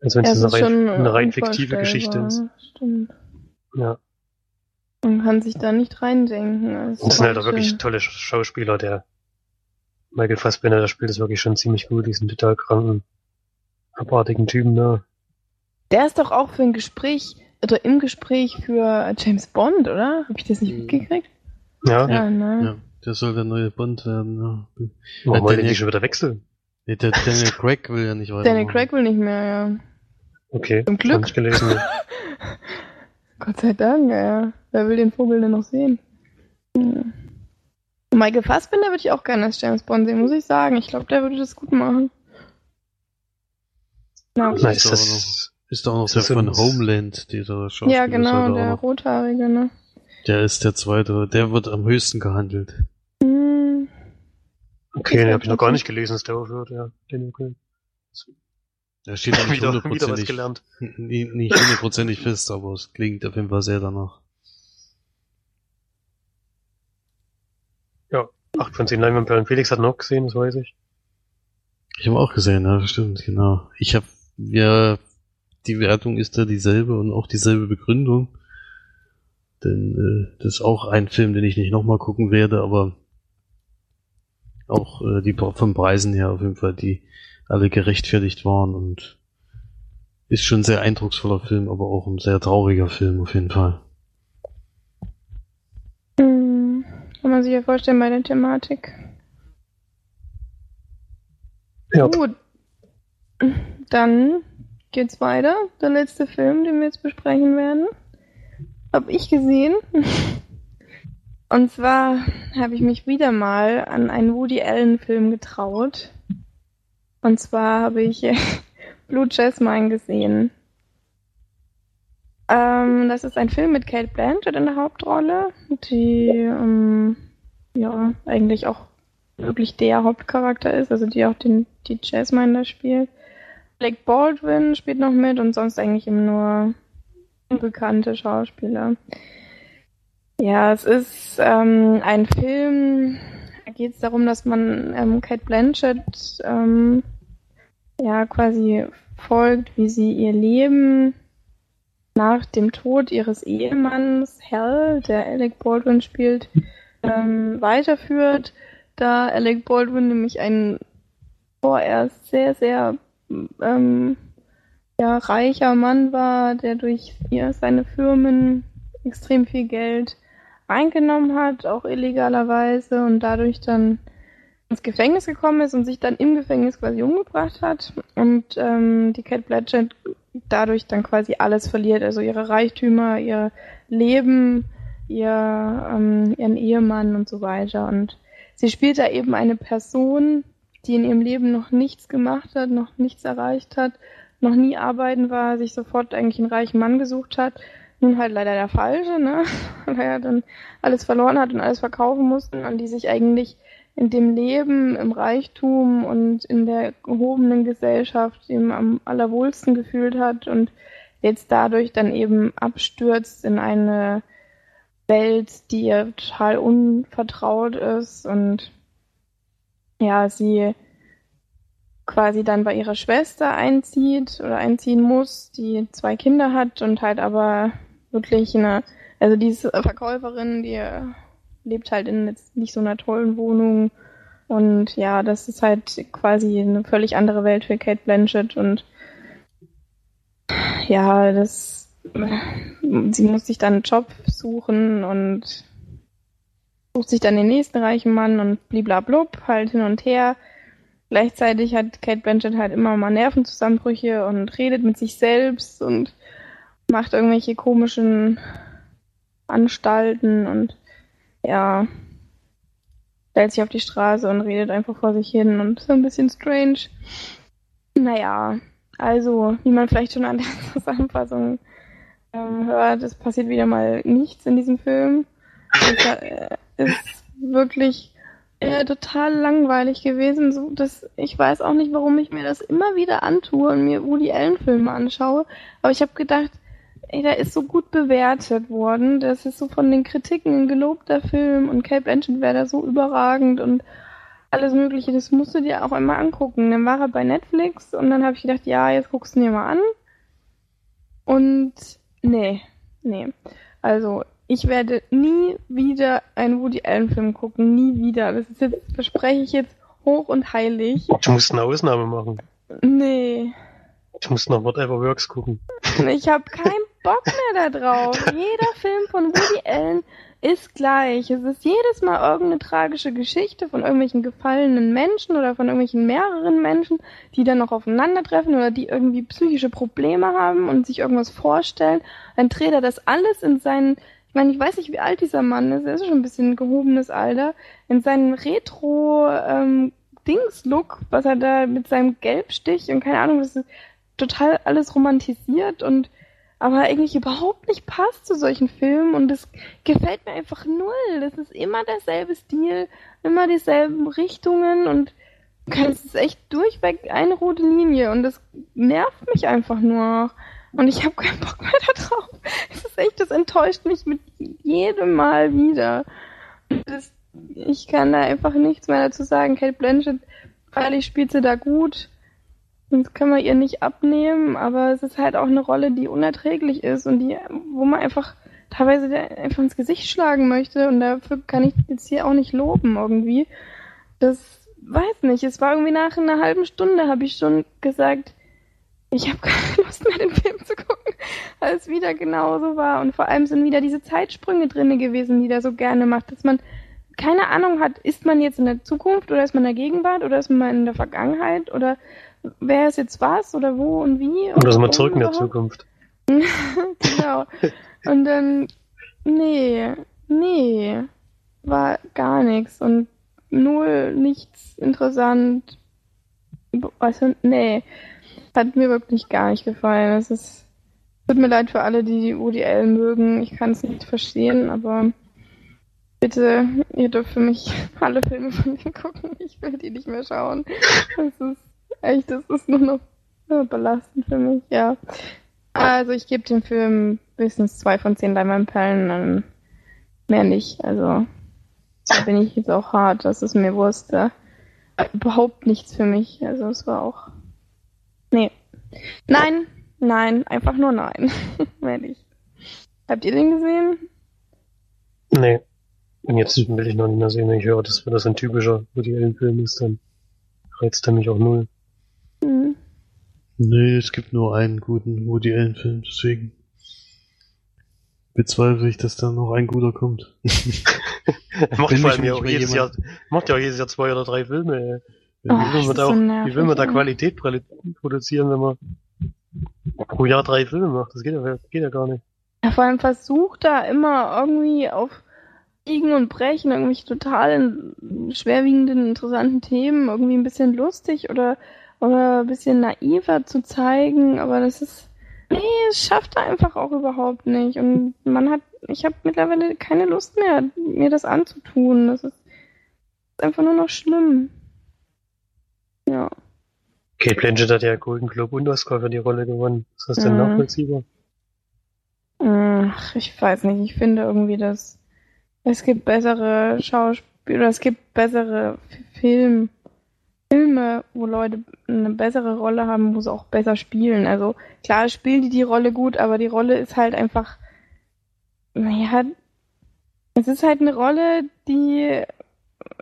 C: Als wenn es eine, rein, eine rein fiktive Geschichte ist.
B: Stimmt.
C: Ja.
B: Man kann sich da nicht reindenken. Also
C: Und es sind halt auch wirklich tolle Sch- Schauspieler. Der Michael Fassbender, der spielt das wirklich schon ziemlich gut. Diesen total kranken, abartigen Typen da.
B: Der ist doch auch für ein Gespräch, oder im Gespräch für James Bond, oder? Habe ich das nicht
D: Mhm.
B: mitgekriegt?
C: Ja,
B: Ja, ne?
D: Ja, der soll der neue Bond werden. Ja.
C: warum wollen die
D: nicht-
C: schon wieder wechseln?
D: Nee, der Daniel Craig will ja nicht weiter.
B: Daniel Craig will nicht mehr, ja.
C: Okay,
B: Zum Glück.
C: hab ich gelesen.
B: Gott sei Dank, ja. Wer will den Vogel denn noch sehen? Hm. Michael Fassbender würde ich auch gerne als James Bond sehen, muss ich sagen. Ich glaube, der würde das gut machen. Na,
D: Das
C: Na,
D: ist
C: das,
D: Ist doch noch
C: Ist
D: der von Homeland, dieser Schauspieler.
B: ja,
D: ist
B: genau,
D: halt
B: der
D: auch.
B: Rothaarige, ne?
D: Der ist der zweite, der wird am höchsten gehandelt.
B: Hm.
C: okay, den habe ich noch gar nicht gelesen, dass der aufhört, ja. Den okay.
D: Der steht noch nicht
C: wieder, wieder was
D: hundertprozentig, nicht hundertprozentig fest, aber es klingt auf jeden Fall sehr danach.
C: 8 von 10 Leinwandperlen. Felix hat noch gesehen, das weiß ich.
D: Ich habe auch gesehen, ja, stimmt, genau. Ich habe, ja, die Wertung ist da dieselbe und auch dieselbe Begründung. Denn äh, das ist auch ein Film, den ich nicht nochmal gucken werde, aber auch äh, die vom Preisen her auf jeden Fall, die alle gerechtfertigt waren und ist schon ein sehr eindrucksvoller Film, aber auch ein sehr trauriger Film auf jeden Fall.
B: Hm. Kann man sich ja vorstellen bei der Thematik.
C: Ja.
B: Gut. Dann geht's weiter. Der letzte Film, den wir jetzt besprechen werden, habe ich gesehen. Und zwar habe ich mich wieder mal an einen Woody Allen Film getraut. Und zwar habe ich Blue Jasmine gesehen. Ähm, das ist ein Film mit Kate Blanchett in der Hauptrolle, die ähm, ja eigentlich auch wirklich der Hauptcharakter ist, also die auch den, die Jasmine da spielt. Blake Baldwin spielt noch mit und sonst eigentlich immer nur unbekannte Schauspieler. Ja, es ist ähm, ein Film, da geht es darum, dass man ähm, Kate Blanchett ähm, ja quasi folgt, wie sie ihr Leben nach dem Tod ihres Ehemanns Hal, der Alec Baldwin spielt, ähm, weiterführt, da Alec Baldwin nämlich ein vorerst sehr, sehr ähm, ja, reicher Mann war, der durch ja, seine Firmen extrem viel Geld eingenommen hat, auch illegalerweise und dadurch dann ins Gefängnis gekommen ist und sich dann im Gefängnis quasi umgebracht hat und ähm, die Kate Blanchett dadurch dann quasi alles verliert, also ihre Reichtümer, ihr Leben, ihr, ähm, ihren Ehemann und so weiter. Und sie spielt da eben eine Person, die in ihrem Leben noch nichts gemacht hat, noch nichts erreicht hat, noch nie arbeiten war, sich sofort eigentlich einen reichen Mann gesucht hat. Nun halt leider der Falsche, ne? Weil er dann alles verloren hat und alles verkaufen musste und die sich eigentlich in dem Leben, im Reichtum und in der gehobenen Gesellschaft eben am allerwohlsten gefühlt hat und jetzt dadurch dann eben abstürzt in eine Welt, die ihr total unvertraut ist und ja, sie quasi dann bei ihrer Schwester einzieht oder einziehen muss, die zwei Kinder hat und halt aber wirklich eine, also diese Verkäuferin, die lebt halt in jetzt nicht so einer tollen Wohnung und ja, das ist halt quasi eine völlig andere Welt für Kate Blanchett und ja, das sie muss sich dann einen Job suchen und sucht sich dann den nächsten reichen Mann und bliblablub, halt hin und her. Gleichzeitig hat Kate Blanchett halt immer mal Nervenzusammenbrüche und redet mit sich selbst und macht irgendwelche komischen Anstalten und ja, stellt sich auf die Straße und redet einfach vor sich hin und ist ein bisschen strange. Naja, also, wie man vielleicht schon an der Zusammenfassung ähm, hört, es passiert wieder mal nichts in diesem Film. Es äh, ist wirklich äh, total langweilig gewesen. So, dass ich weiß auch nicht, warum ich mir das immer wieder antue und mir Woody Allen Filme anschaue. Aber ich habe gedacht, ey, der ist so gut bewertet worden. Das ist so von den Kritiken ein gelobter Film und Kate Blanchett wäre da so überragend und alles Mögliche. Das musst du dir auch einmal angucken. Dann war er bei Netflix und dann habe ich gedacht, ja, jetzt guckst du dir mal an. Und nee, nee. Also ich werde nie wieder einen Woody Allen Film gucken, nie wieder. Das ist jetzt, verspreche ich jetzt hoch und heilig.
C: Du musst eine Ausnahme machen.
B: Nee.
C: Ich muss noch Whatever Works gucken.
B: Ich habe keinen Bock mehr da drauf. Jeder Film von Woody Allen ist gleich. Es ist jedes Mal irgendeine tragische Geschichte von irgendwelchen gefallenen Menschen oder von irgendwelchen mehreren Menschen, die dann noch aufeinandertreffen oder die irgendwie psychische Probleme haben und sich irgendwas vorstellen. Dann dreht er das alles in seinen ich meine, ich weiß nicht, wie alt dieser Mann ist. Er ist schon ein bisschen gehobenes Alter. In seinen Retro ähm, Dings-Look, was er da mit seinem Gelbstich und keine Ahnung, das ist total alles romantisiert und aber eigentlich überhaupt nicht passt zu solchen Filmen und das gefällt mir einfach null. Das ist immer derselbe Stil, immer dieselben Richtungen und es ist echt durchweg eine rote Linie und das nervt mich einfach nur. Und ich habe keinen Bock mehr da drauf. Es ist echt, das enttäuscht mich mit jedem Mal wieder. Das, ich kann da einfach nichts mehr dazu sagen. Kate Blanchett, freilich spielt sie da gut. Das kann man ihr nicht abnehmen, aber es ist halt auch eine Rolle, die unerträglich ist und die, wo man einfach teilweise einfach ins Gesicht schlagen möchte und dafür kann ich jetzt hier auch nicht loben irgendwie. Das weiß nicht. Es war irgendwie nach einer halben Stunde habe ich schon gesagt, ich habe keine Lust mehr, den Film zu gucken, weil es wieder genauso war. Und vor allem sind wieder diese Zeitsprünge drinne gewesen, die der so gerne macht, dass man keine Ahnung hat, ist man jetzt in der Zukunft oder ist man in der Gegenwart oder ist man in der Vergangenheit oder wer ist jetzt was oder wo und wie.
C: Oder sind wir zurück in der Zukunft.
B: genau. Und dann, nee, nee, war gar nichts und null, nichts interessant. Also, nee, hat mir wirklich gar nicht gefallen. Es ist, tut mir leid für alle, die Woody Allen mögen. Ich kann es nicht verstehen, aber bitte, ihr dürft für mich alle Filme von ihm gucken. Ich will die nicht mehr schauen. Das ist Echt, das ist nur noch belastend für mich, ja. Also ich gebe dem Film höchstens zwei von zehn Leinwandperlen, dann mehr nicht. Also da bin ich jetzt auch hart, das ist mir Wurst. Da. Überhaupt nichts für mich. Also es war auch. Nee. Nein, nein, einfach nur nein. mehr nicht. Habt ihr den gesehen?
C: Nee. Und jetzt will ich noch nicht mehr sehen, wenn ich höre, dass das ein typischer Woody Allen-Film ist, dann reizt er mich auch null.
D: Nee, es gibt nur einen guten Woody Allen Film, deswegen bezweifle ich, dass da noch ein guter kommt.
C: er macht vor allem ja auch jedes Jahr, macht ja auch jedes Jahr zwei oder drei Filme. Wie, oh, will man da, auch, so wie will man da Qualität produzieren, wenn man pro Jahr drei Filme macht? Das geht ja, geht ja gar nicht.
B: Ja, vor allem versucht da immer irgendwie auf Biegen und Brechen irgendwelche total schwerwiegenden, interessanten Themen irgendwie ein bisschen lustig oder oder ein bisschen naiver zu zeigen, aber das ist, nee, es schafft er einfach auch überhaupt nicht. Und man hat, ich habe mittlerweile keine Lust mehr, mir das anzutun. Das ist einfach nur noch schlimm. Ja.
C: Kate Blanchett hat ja Golden Globe und Oscar für die Rolle gewonnen. Ist das denn mhm. nachvollziehbar?
B: Ach, ich weiß nicht. Ich finde irgendwie, dass es gibt bessere Schauspieler, es gibt bessere Filme Filme, wo Leute eine bessere Rolle haben, wo sie auch besser spielen. Also klar spielen die die Rolle gut, aber die Rolle ist halt einfach, naja, es ist halt eine Rolle, die,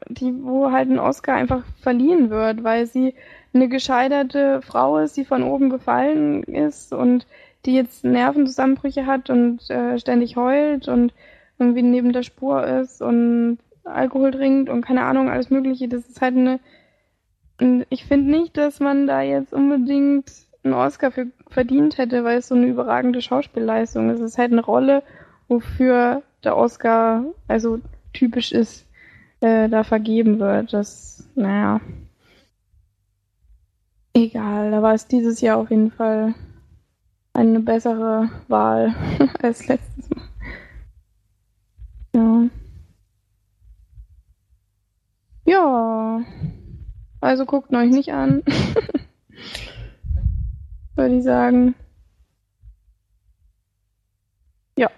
B: die, wo halt ein Oscar einfach verliehen wird, weil sie eine gescheiterte Frau ist, die von oben gefallen ist und die jetzt Nervenzusammenbrüche hat und äh, ständig heult und irgendwie neben der Spur ist und Alkohol trinkt und keine Ahnung, alles Mögliche. Das ist halt eine. Und ich finde nicht, dass man da jetzt unbedingt einen Oscar für verdient hätte, weil es so eine überragende Schauspielleistung ist. Es ist halt eine Rolle, wofür der Oscar also typisch ist, äh, da vergeben wird. Das, naja. Egal, da war es dieses Jahr auf jeden Fall eine bessere Wahl als letztes Mal. Ja. Ja. Also guckt euch nicht an. Würde ich sagen. Ja.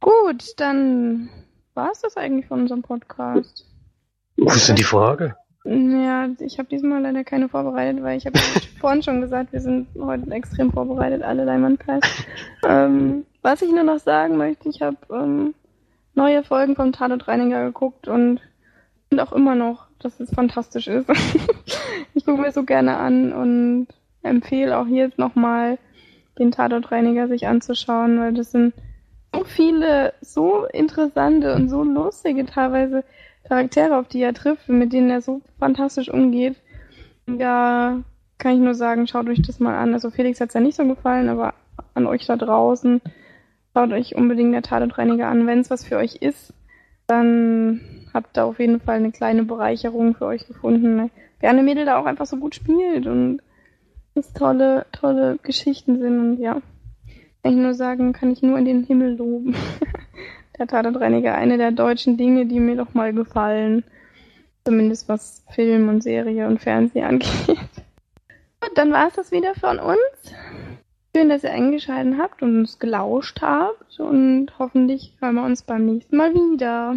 B: Gut, dann war es das eigentlich von unserem Podcast.
C: Wo ist denn die Frage?
B: Ja, ich habe diesmal leider keine vorbereitet, weil ich habe vorhin schon gesagt, wir sind heute extrem vorbereitet, alle Leimannkreis. ähm, was ich nur noch sagen möchte, ich habe ähm, neue Folgen vom Tatort Reiniger geguckt und finde auch immer noch, dass es fantastisch ist. ich gucke mir so gerne an und empfehle auch hier nochmal den Tatort Reiniger sich anzuschauen, weil das sind so viele, so interessante und so lustige teilweise Charaktere, auf die er trifft, mit denen er so fantastisch umgeht. Da kann ich nur sagen, schaut euch das mal an. Also Felix hat es ja nicht so gefallen, aber an euch da draußen, schaut euch unbedingt der Tatortreiniger an. Wenn es was für euch ist, dann habt ihr auf jeden Fall eine kleine Bereicherung für euch gefunden. Gerne Mädel da auch einfach so gut spielt und es tolle, tolle Geschichten sind und ja. Kann ich nur sagen, kann ich nur in den Himmel loben. der Tatortreiniger, eine der deutschen Dinge, die mir doch mal gefallen. Zumindest was Film und Serie und Fernsehen angeht. Gut, dann war es das wieder von uns. Schön, dass ihr eingeschaltet habt und uns gelauscht habt und hoffentlich hören wir uns beim nächsten Mal wieder.